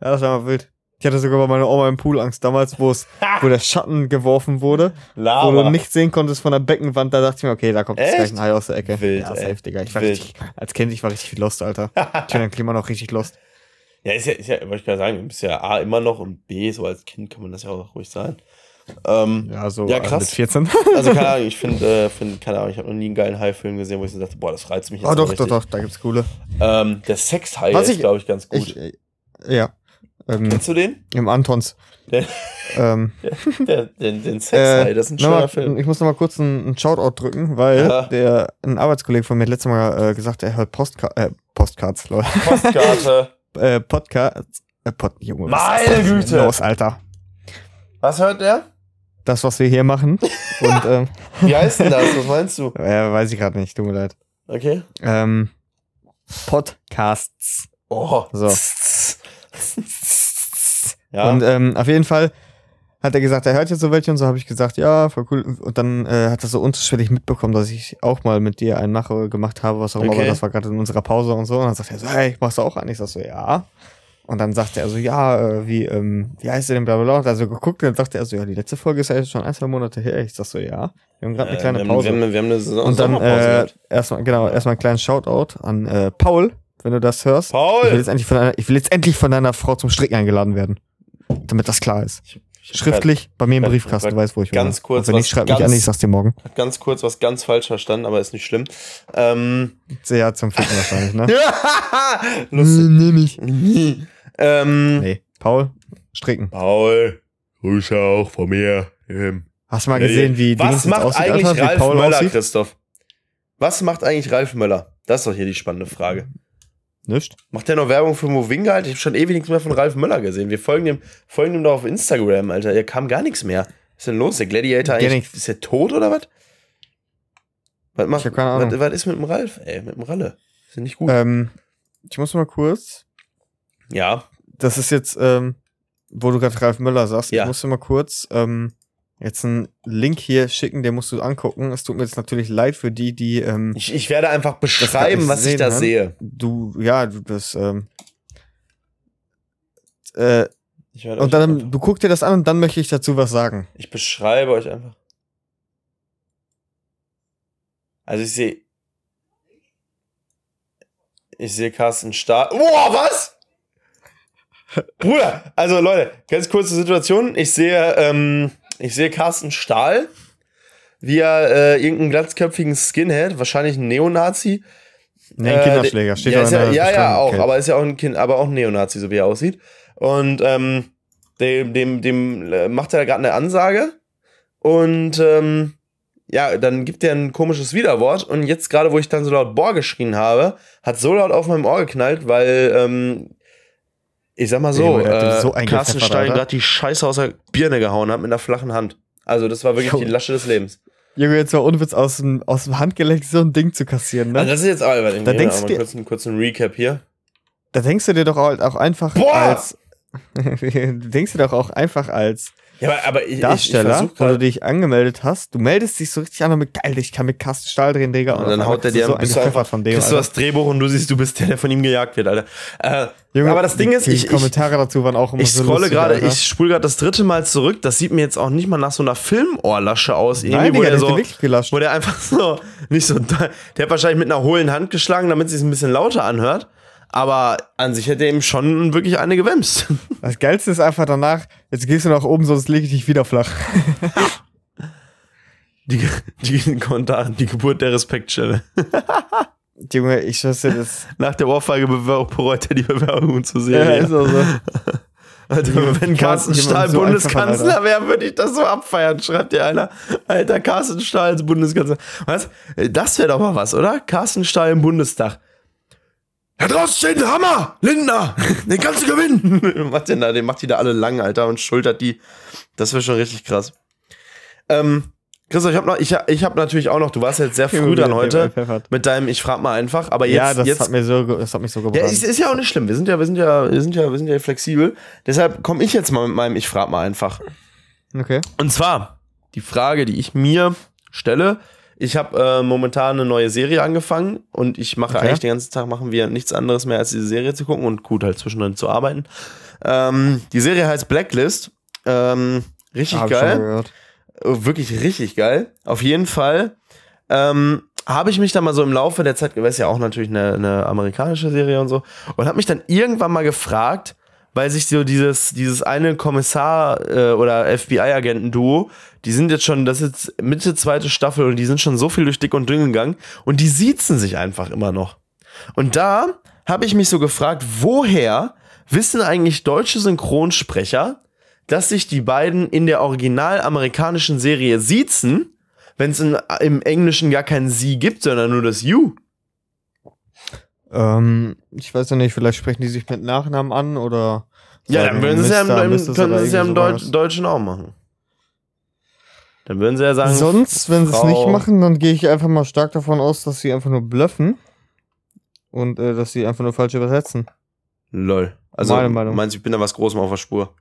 Ja, das war mal wild. Ich hatte sogar bei meiner Oma im Pool Angst damals, wo es, wo der Schatten geworfen wurde, wo Lava. du nicht sehen konntest von der Beckenwand, da dachte ich mir, okay, da kommt jetzt gleich ein Hai aus der Ecke. Wild, ja, safe, Digga. Ich war Wild. richtig, als Kind, ich war richtig lost, Alter. Ich bin <laughs> dann Klima noch richtig lost. Ja, ist ja, ist ja, wollte ich gerade sagen, ist ja A immer noch und B, so als Kind kann man das ja auch ruhig sein. Ähm, Ja, so Ja, äh, krass. mit 14. <laughs> also keine Ahnung, <laughs> ich finde, äh, find, keine Ahnung, ich habe noch nie einen geilen High-Film gesehen, wo ich so dachte, boah, das reizt mich jetzt Oh, doch, doch, richtig. doch, da gibt's coole. Ähm, der Sex-High Was ist, glaube ich, ganz gut. Ich, äh, ja. Ähm, Kennst du den? Im Antons. Der- ähm, <laughs> Der, den den Sex-High, äh, das ist ein nochmal- schöner Film. Ich muss noch mal kurz einen, einen Shoutout drücken, weil Ja. der ein Arbeitskollege von mir hat letztes Mal äh, gesagt, er hört Postka äh, Postcards, Leute. Postkarte. äh, Podcasts. Äh, Pod Junge, was Meine ist das denn Güte. Los, Alter. Was hört der? Das, was wir hier machen. Und <laughs> ähm, Wie heißt denn das? Was meinst du? <laughs> äh, weiß ich gerade nicht, tut mir leid. Okay. Ähm, Podcasts. Oh. So. Ja. Und ähm, auf jeden Fall hat er gesagt, er hört jetzt so welche und so habe ich gesagt, ja, voll cool. Und dann äh, hat er so unterschwellig mitbekommen, dass ich auch mal mit dir einen Mache gemacht habe, was auch immer, Okay. aber das war gerade in unserer Pause und so. Und dann sagt er so, hey, machst du auch einen? Ich sag so, ja. Und dann sagte er so, ja, äh, wie, ähm, wie heißt der denn, bla bla bla. Hat er so geguckt und dann sagte er so, ja, die letzte Folge ist ja jetzt schon ein, zwei Monate her. Ich sag so, ja. Wir haben gerade eine Äh, kleine wir, Pause. Wir, haben, wir haben eine Saison und dann äh, erstmal, genau, erstmal einen kleinen Shoutout an äh, Paul, wenn du das hörst. Ich will, Paul! jetzt endlich von einer, ich will jetzt endlich von deiner Frau zum Stricken eingeladen werden. Damit das klar ist. Ich- ich- Schriftlich bei mir im grad- Briefkasten, du weißt, wo ich ganz wohne. kurz Und wenn nicht, was schreib mich ganz- an, ich sag's dir morgen. Hat ganz kurz was ganz falsch verstanden, aber ist nicht schlimm. Ähm, Sehr zum Ficken wahrscheinlich, ne? <laughs> lustig. Nehm ich. Ähm, Nee, Paul, stricken. Paul, Grüße auch von mir. Ähm, Hast du mal gesehen, wie Was macht aussieht, eigentlich Alter, Ralf Paul Möller, aussieht? Christoph? Was macht eigentlich Ralf Möller? Das ist doch hier die spannende Frage. Nicht? Macht der noch Werbung für Movinga, Alter? Ich habe schon ewig nichts mehr von Ralf Möller gesehen. Wir folgen dem, folgen dem doch auf Instagram, Alter. Er kam gar nichts mehr. Was ist denn los? Der Gladiator eigentlich, ist der tot oder was? Was macht, Ich keine Ahnung. Was, was ist mit dem Ralf, ey? Mit dem Ralle? Ist ja nicht gut. Ähm, ich muss mal kurz. Ja, Das ist jetzt, ähm, wo du gerade Ralf Möller sagst. Ja. Ich musste mal kurz ähm, jetzt einen Link hier schicken, den musst du angucken. Es tut mir jetzt natürlich leid für die, die ähm, ich, ich werde einfach beschreiben, was ich da kann. sehe. du, ja, du das, ähm, äh, und dann, du guck dir das an und dann möchte ich dazu was sagen. ich beschreibe euch einfach. Also ich sehe. Ich sehe Carsten Stahl. Boah, was? Bruder, also Leute, ganz kurze Situation. Ich sehe, ähm, ich sehe Carsten Stahl, wie er äh, irgendeinen glatzköpfigen Skinhead, wahrscheinlich ein Neonazi. Nee, Äh, ein Kinderschläger, steht ja, ist ja, ja, ja, auch, aber ist ja auch ein Kind, aber auch ein Neonazi, so wie er aussieht. Und ähm, dem, dem, dem äh, macht er gerade eine Ansage und ähm, ja, dann gibt er ein komisches Widerwort und jetzt gerade, wo ich dann so laut Boah geschrien habe, hat so laut auf meinem Ohr geknallt, weil ähm, ich sag mal so, dem äh, so Carsten Stein gerade die Scheiße aus der Birne gehauen hat mit einer flachen Hand. Also das war wirklich Jo. die Lasche des Lebens. Junge, jetzt mal ohne Witz aus dem, aus dem Handgelenk so ein Ding zu kassieren, ne? Also das ist jetzt aber, Da denkst du mal dir- kurz, einen Recap hier. da denkst du dir doch halt auch einfach Boah! als, <laughs> du denkst dir doch auch einfach als Ja, aber, aber ich, Darsteller, ich, ich wo du dich angemeldet hast, du meldest dich so richtig an und mit geil, ich kann mit Carsten Stahl drehen, Digga. Und dann auf haut der dir, so bist du eingepfeffert einfach, von dem, kriegst du das Drehbuch und du siehst, du bist der, der von ihm gejagt wird, Alter. Äh, Junge, aber das Ding die, ist, die ich, ich, Kommentare dazu waren auch immer ich so scrolle gerade, ich spule gerade das dritte Mal zurück. Das sieht mir jetzt auch nicht mal nach so einer Filmohrlasche aus. Irgendwie, Nein, wo, Digga, der der hat so, den wirklich gelascht. wo der einfach so, nicht so, der hat wahrscheinlich mit einer hohlen Hand geschlagen, damit es sich ein bisschen lauter anhört. Aber an sich hätte er ihm schon wirklich eine gewämst. <laughs> Das Geilste ist einfach danach, jetzt gehst du nach oben, sonst lege ich dich wieder flach. <laughs> Die, die Kommentare, die Geburt der Respektstelle. <laughs> Junge, ich dir, das Nach der Ohrfeige bereut er die Bewerbung zur ja, Serie. ist auch so. Alter, wenn Carsten Stahl so Bundeskanzler wäre, würde ich das so abfeiern, schreibt dir einer. Alter, Carsten Stahl als Bundeskanzler. Was? Das wäre doch mal was, oder? Carsten Stahl im Bundestag. Da draußen steht ein Hammer! Lindner! Den kannst du gewinnen! <laughs> macht den da, den macht die da alle lang, Alter, und schultert die. Das wäre schon richtig krass. Ähm, Christoph, ich habe noch, ich, hab- ich habe natürlich auch noch, du warst jetzt sehr früh dran heute mit deinem, ich frag mal einfach, aber jetzt, ja, das jetzt hat mir so, das hat mich so gebrannt. ja, ist, ist ja auch nicht schlimm. Wir sind ja, wir sind ja, wir sind ja, wir sind ja flexibel. Deshalb komme ich jetzt mal mit meinem Ich frag mal einfach. okay. Und zwar die Frage, die ich mir stelle. Ich habe äh, momentan eine neue Serie angefangen und ich mache Okay. eigentlich den ganzen Tag machen wir nichts anderes mehr als diese Serie zu gucken und gut halt zwischendrin zu arbeiten. Ähm, die Serie heißt Blacklist. Ähm, richtig Hab geil. Äh, wirklich richtig geil. Auf jeden Fall ähm, habe ich mich dann mal so im Laufe der Zeit, weil es ja auch natürlich eine, eine amerikanische Serie und so, und habe mich dann irgendwann mal gefragt, weil sich so dieses, dieses eine Kommissar äh, oder FBI-Agenten-Duo, die sind jetzt schon, das ist jetzt Mitte zweite Staffel und die sind schon so viel durch dick und dünn gegangen und die siezen sich einfach immer noch. Und da habe ich mich so gefragt, woher wissen eigentlich deutsche Synchronsprecher, dass sich die beiden in der original amerikanischen Serie siezen, wenn es im Englischen gar kein Sie gibt, sondern nur das You. Ähm, ich weiß ja nicht, vielleicht sprechen die sich mit Nachnamen an oder. Ja, dann würden sie es ja im, Deut. Deutschen auch machen. Dann würden sie ja sagen. Sonst, wenn sie es nicht machen, dann gehe ich einfach mal stark davon aus, dass sie einfach nur bluffen. Und äh, dass sie einfach nur falsch übersetzen. Lol. Also, Meine Meinung. meinst du, ich bin da was Großem auf der Spur?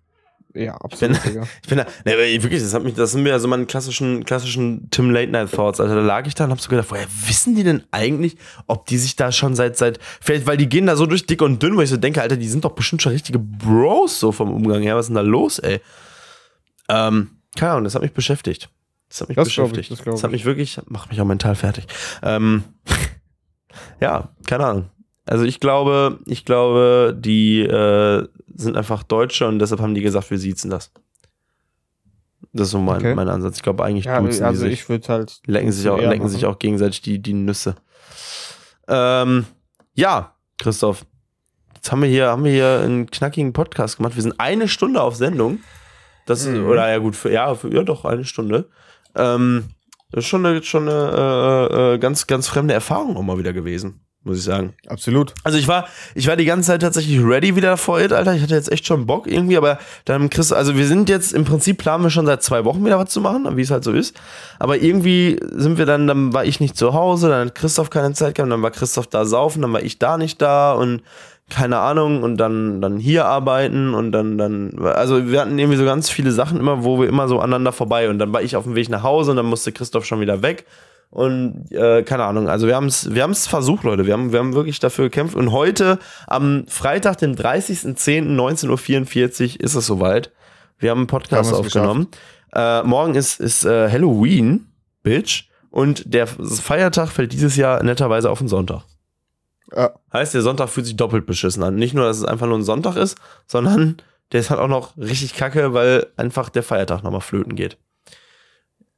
Ja, absolut. Digga. <laughs> Ich bin da, ne, wirklich, das hat mich, das sind mir ja so meine klassischen, klassischen Tim Late Night Thoughts. Also da lag ich da und hab so gedacht, woher wissen die denn eigentlich, ob die sich da schon seit, seit, vielleicht, weil die gehen da so durch dick und dünn, wo ich so denke, Alter, die sind doch bestimmt schon richtige Bros so vom Umgang her. Was ist denn da los, ey? Ähm, keine Ahnung, das hat mich beschäftigt. Das hat mich Das glaub ich, beschäftigt. das glaub hat ich. mich wirklich, macht mich auch mental fertig. Ähm, <laughs> ja, keine Ahnung. Also ich glaube, ich glaube, die äh, sind einfach Deutsche und deshalb haben die gesagt, wir siezen das. Das ist so mein, Okay. mein Ansatz. Ich glaube eigentlich Ja, duzen also die sich. ich würde halt. lecken sich auch, lecken sich auch gegenseitig die, die Nüsse. Ähm, ja, Christoph. Jetzt haben wir hier, haben wir hier einen knackigen Podcast gemacht. Wir sind eine Stunde auf Sendung. Das ist, Mhm. oder ja gut, für, ja, für, ja doch, eine Stunde. Ähm, das ist schon eine, schon eine äh, äh, ganz, ganz fremde Erfahrung auch mal wieder gewesen. muss ich sagen. Absolut. Also ich war, ich war die ganze Zeit tatsächlich ready wieder vor It, Alter. Ich hatte jetzt echt schon Bock irgendwie, aber dann Chris, also wir sind jetzt im Prinzip planen wir schon seit zwei Wochen wieder was zu machen, wie es halt so ist. Aber irgendwie sind wir dann, dann war ich nicht zu Hause, dann hat Christoph keine Zeit gehabt, dann war Christoph da saufen, dann war ich da nicht da und keine Ahnung und dann, dann hier arbeiten und dann, dann, also wir hatten irgendwie so ganz viele Sachen immer, wo wir immer so aneinander vorbei und dann war ich auf dem Weg nach Hause und dann musste Christoph schon wieder weg und äh, keine Ahnung, also wir haben es wir haben's versucht, Leute. Wir haben, wir haben wirklich dafür gekämpft. Und heute, am Freitag, den 30.10.19.44 Uhr, ist es soweit. Wir haben einen Podcast Haben aufgenommen. Äh, morgen ist, ist äh, Halloween, Bitch. Und der Feiertag fällt dieses Jahr netterweise auf den Sonntag. Ja. Heißt, der Sonntag fühlt sich doppelt beschissen an. Nicht nur, dass es einfach nur ein Sonntag ist, sondern der ist halt auch noch richtig kacke, weil einfach der Feiertag nochmal flöten geht.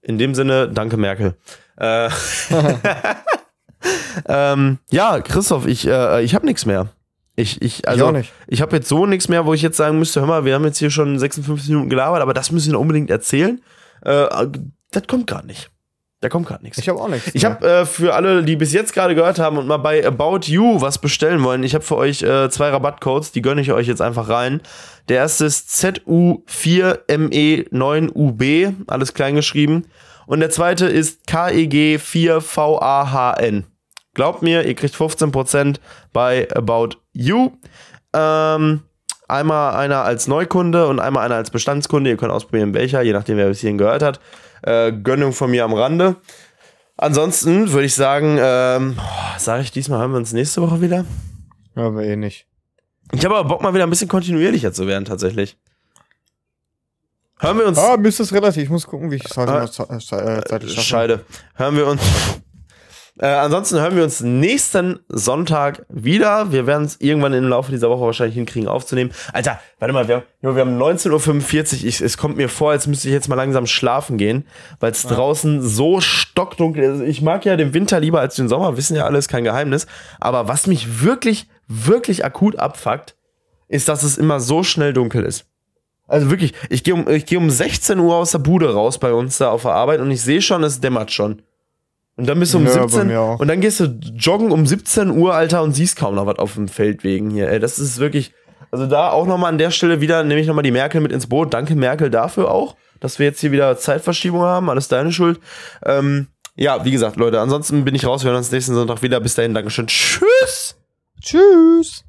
In dem Sinne, danke Merkel. Äh, <laughs> ähm, ja, Christoph, ich, äh, ich habe nichts mehr. Ich, ich, also, auch nicht. ich habe jetzt so nichts mehr, wo ich jetzt sagen müsste, hör mal, wir haben jetzt hier schon 56 Minuten gelabert, aber das müssen wir unbedingt erzählen. Äh, das kommt gerade nicht. Da kommt gerade nichts. Ich habe auch nichts. Ich habe äh, für alle, die bis jetzt gerade gehört haben und mal bei About You was bestellen wollen, ich habe für euch äh, zwei Rabattcodes, die gönne ich euch jetzt einfach rein. Der erste ist ZU4ME9UB, alles klein geschrieben. Und der zweite ist E KEG4VAHN. Glaubt mir, ihr kriegt 15% bei About You. Ähm, einmal einer als Neukunde und einmal einer als Bestandskunde. Ihr könnt ausprobieren, welcher, je nachdem, wer bis hierhin gehört hat. Äh, Gönnung von mir am Rande. Ansonsten würde ich sagen, ähm, sage ich diesmal, hören wir uns nächste Woche wieder. Ja, aber eh nicht. Ich habe aber Bock, mal wieder ein bisschen kontinuierlicher zu werden, tatsächlich. Hören wir uns. Ah, ist das relativ. Ich muss gucken, wie ich es heute Ah. äh, äh, zeitlich schaffe. Scheide. Hören wir uns. Äh, ansonsten hören wir uns nächsten Sonntag wieder. Wir werden es irgendwann im Laufe dieser Woche wahrscheinlich hinkriegen aufzunehmen. Alter, warte mal, wir, haben- wir haben 19.45 Uhr. Ich, es kommt mir vor, als müsste ich jetzt mal langsam schlafen gehen, weil es draußen so stockdunkel ist. Ich mag ja den Winter lieber als den Sommer, wissen ja alles, kein Geheimnis. Aber was mich wirklich, wirklich akut abfuckt, ist, dass es immer so schnell dunkel ist. Also wirklich, ich gehe um, ich geh um 16 Uhr aus der Bude raus bei uns da auf der Arbeit und ich sehe schon, es dämmert schon. Und dann bist du um Ja, bei 17 mir auch. und dann gehst du joggen um 17 Uhr, Alter, und siehst kaum noch was auf dem Feldwegen hier. Ey, das ist wirklich, also da auch nochmal an der Stelle wieder, nehme ich nochmal die Merkel mit ins Boot. Danke Merkel dafür auch, dass wir jetzt hier wieder Zeitverschiebung haben. Alles deine Schuld. Ähm, ja, wie gesagt, Leute, ansonsten bin ich raus. Wir hören uns nächsten Sonntag wieder. Bis dahin, Dankeschön. Tschüss. Tschüss.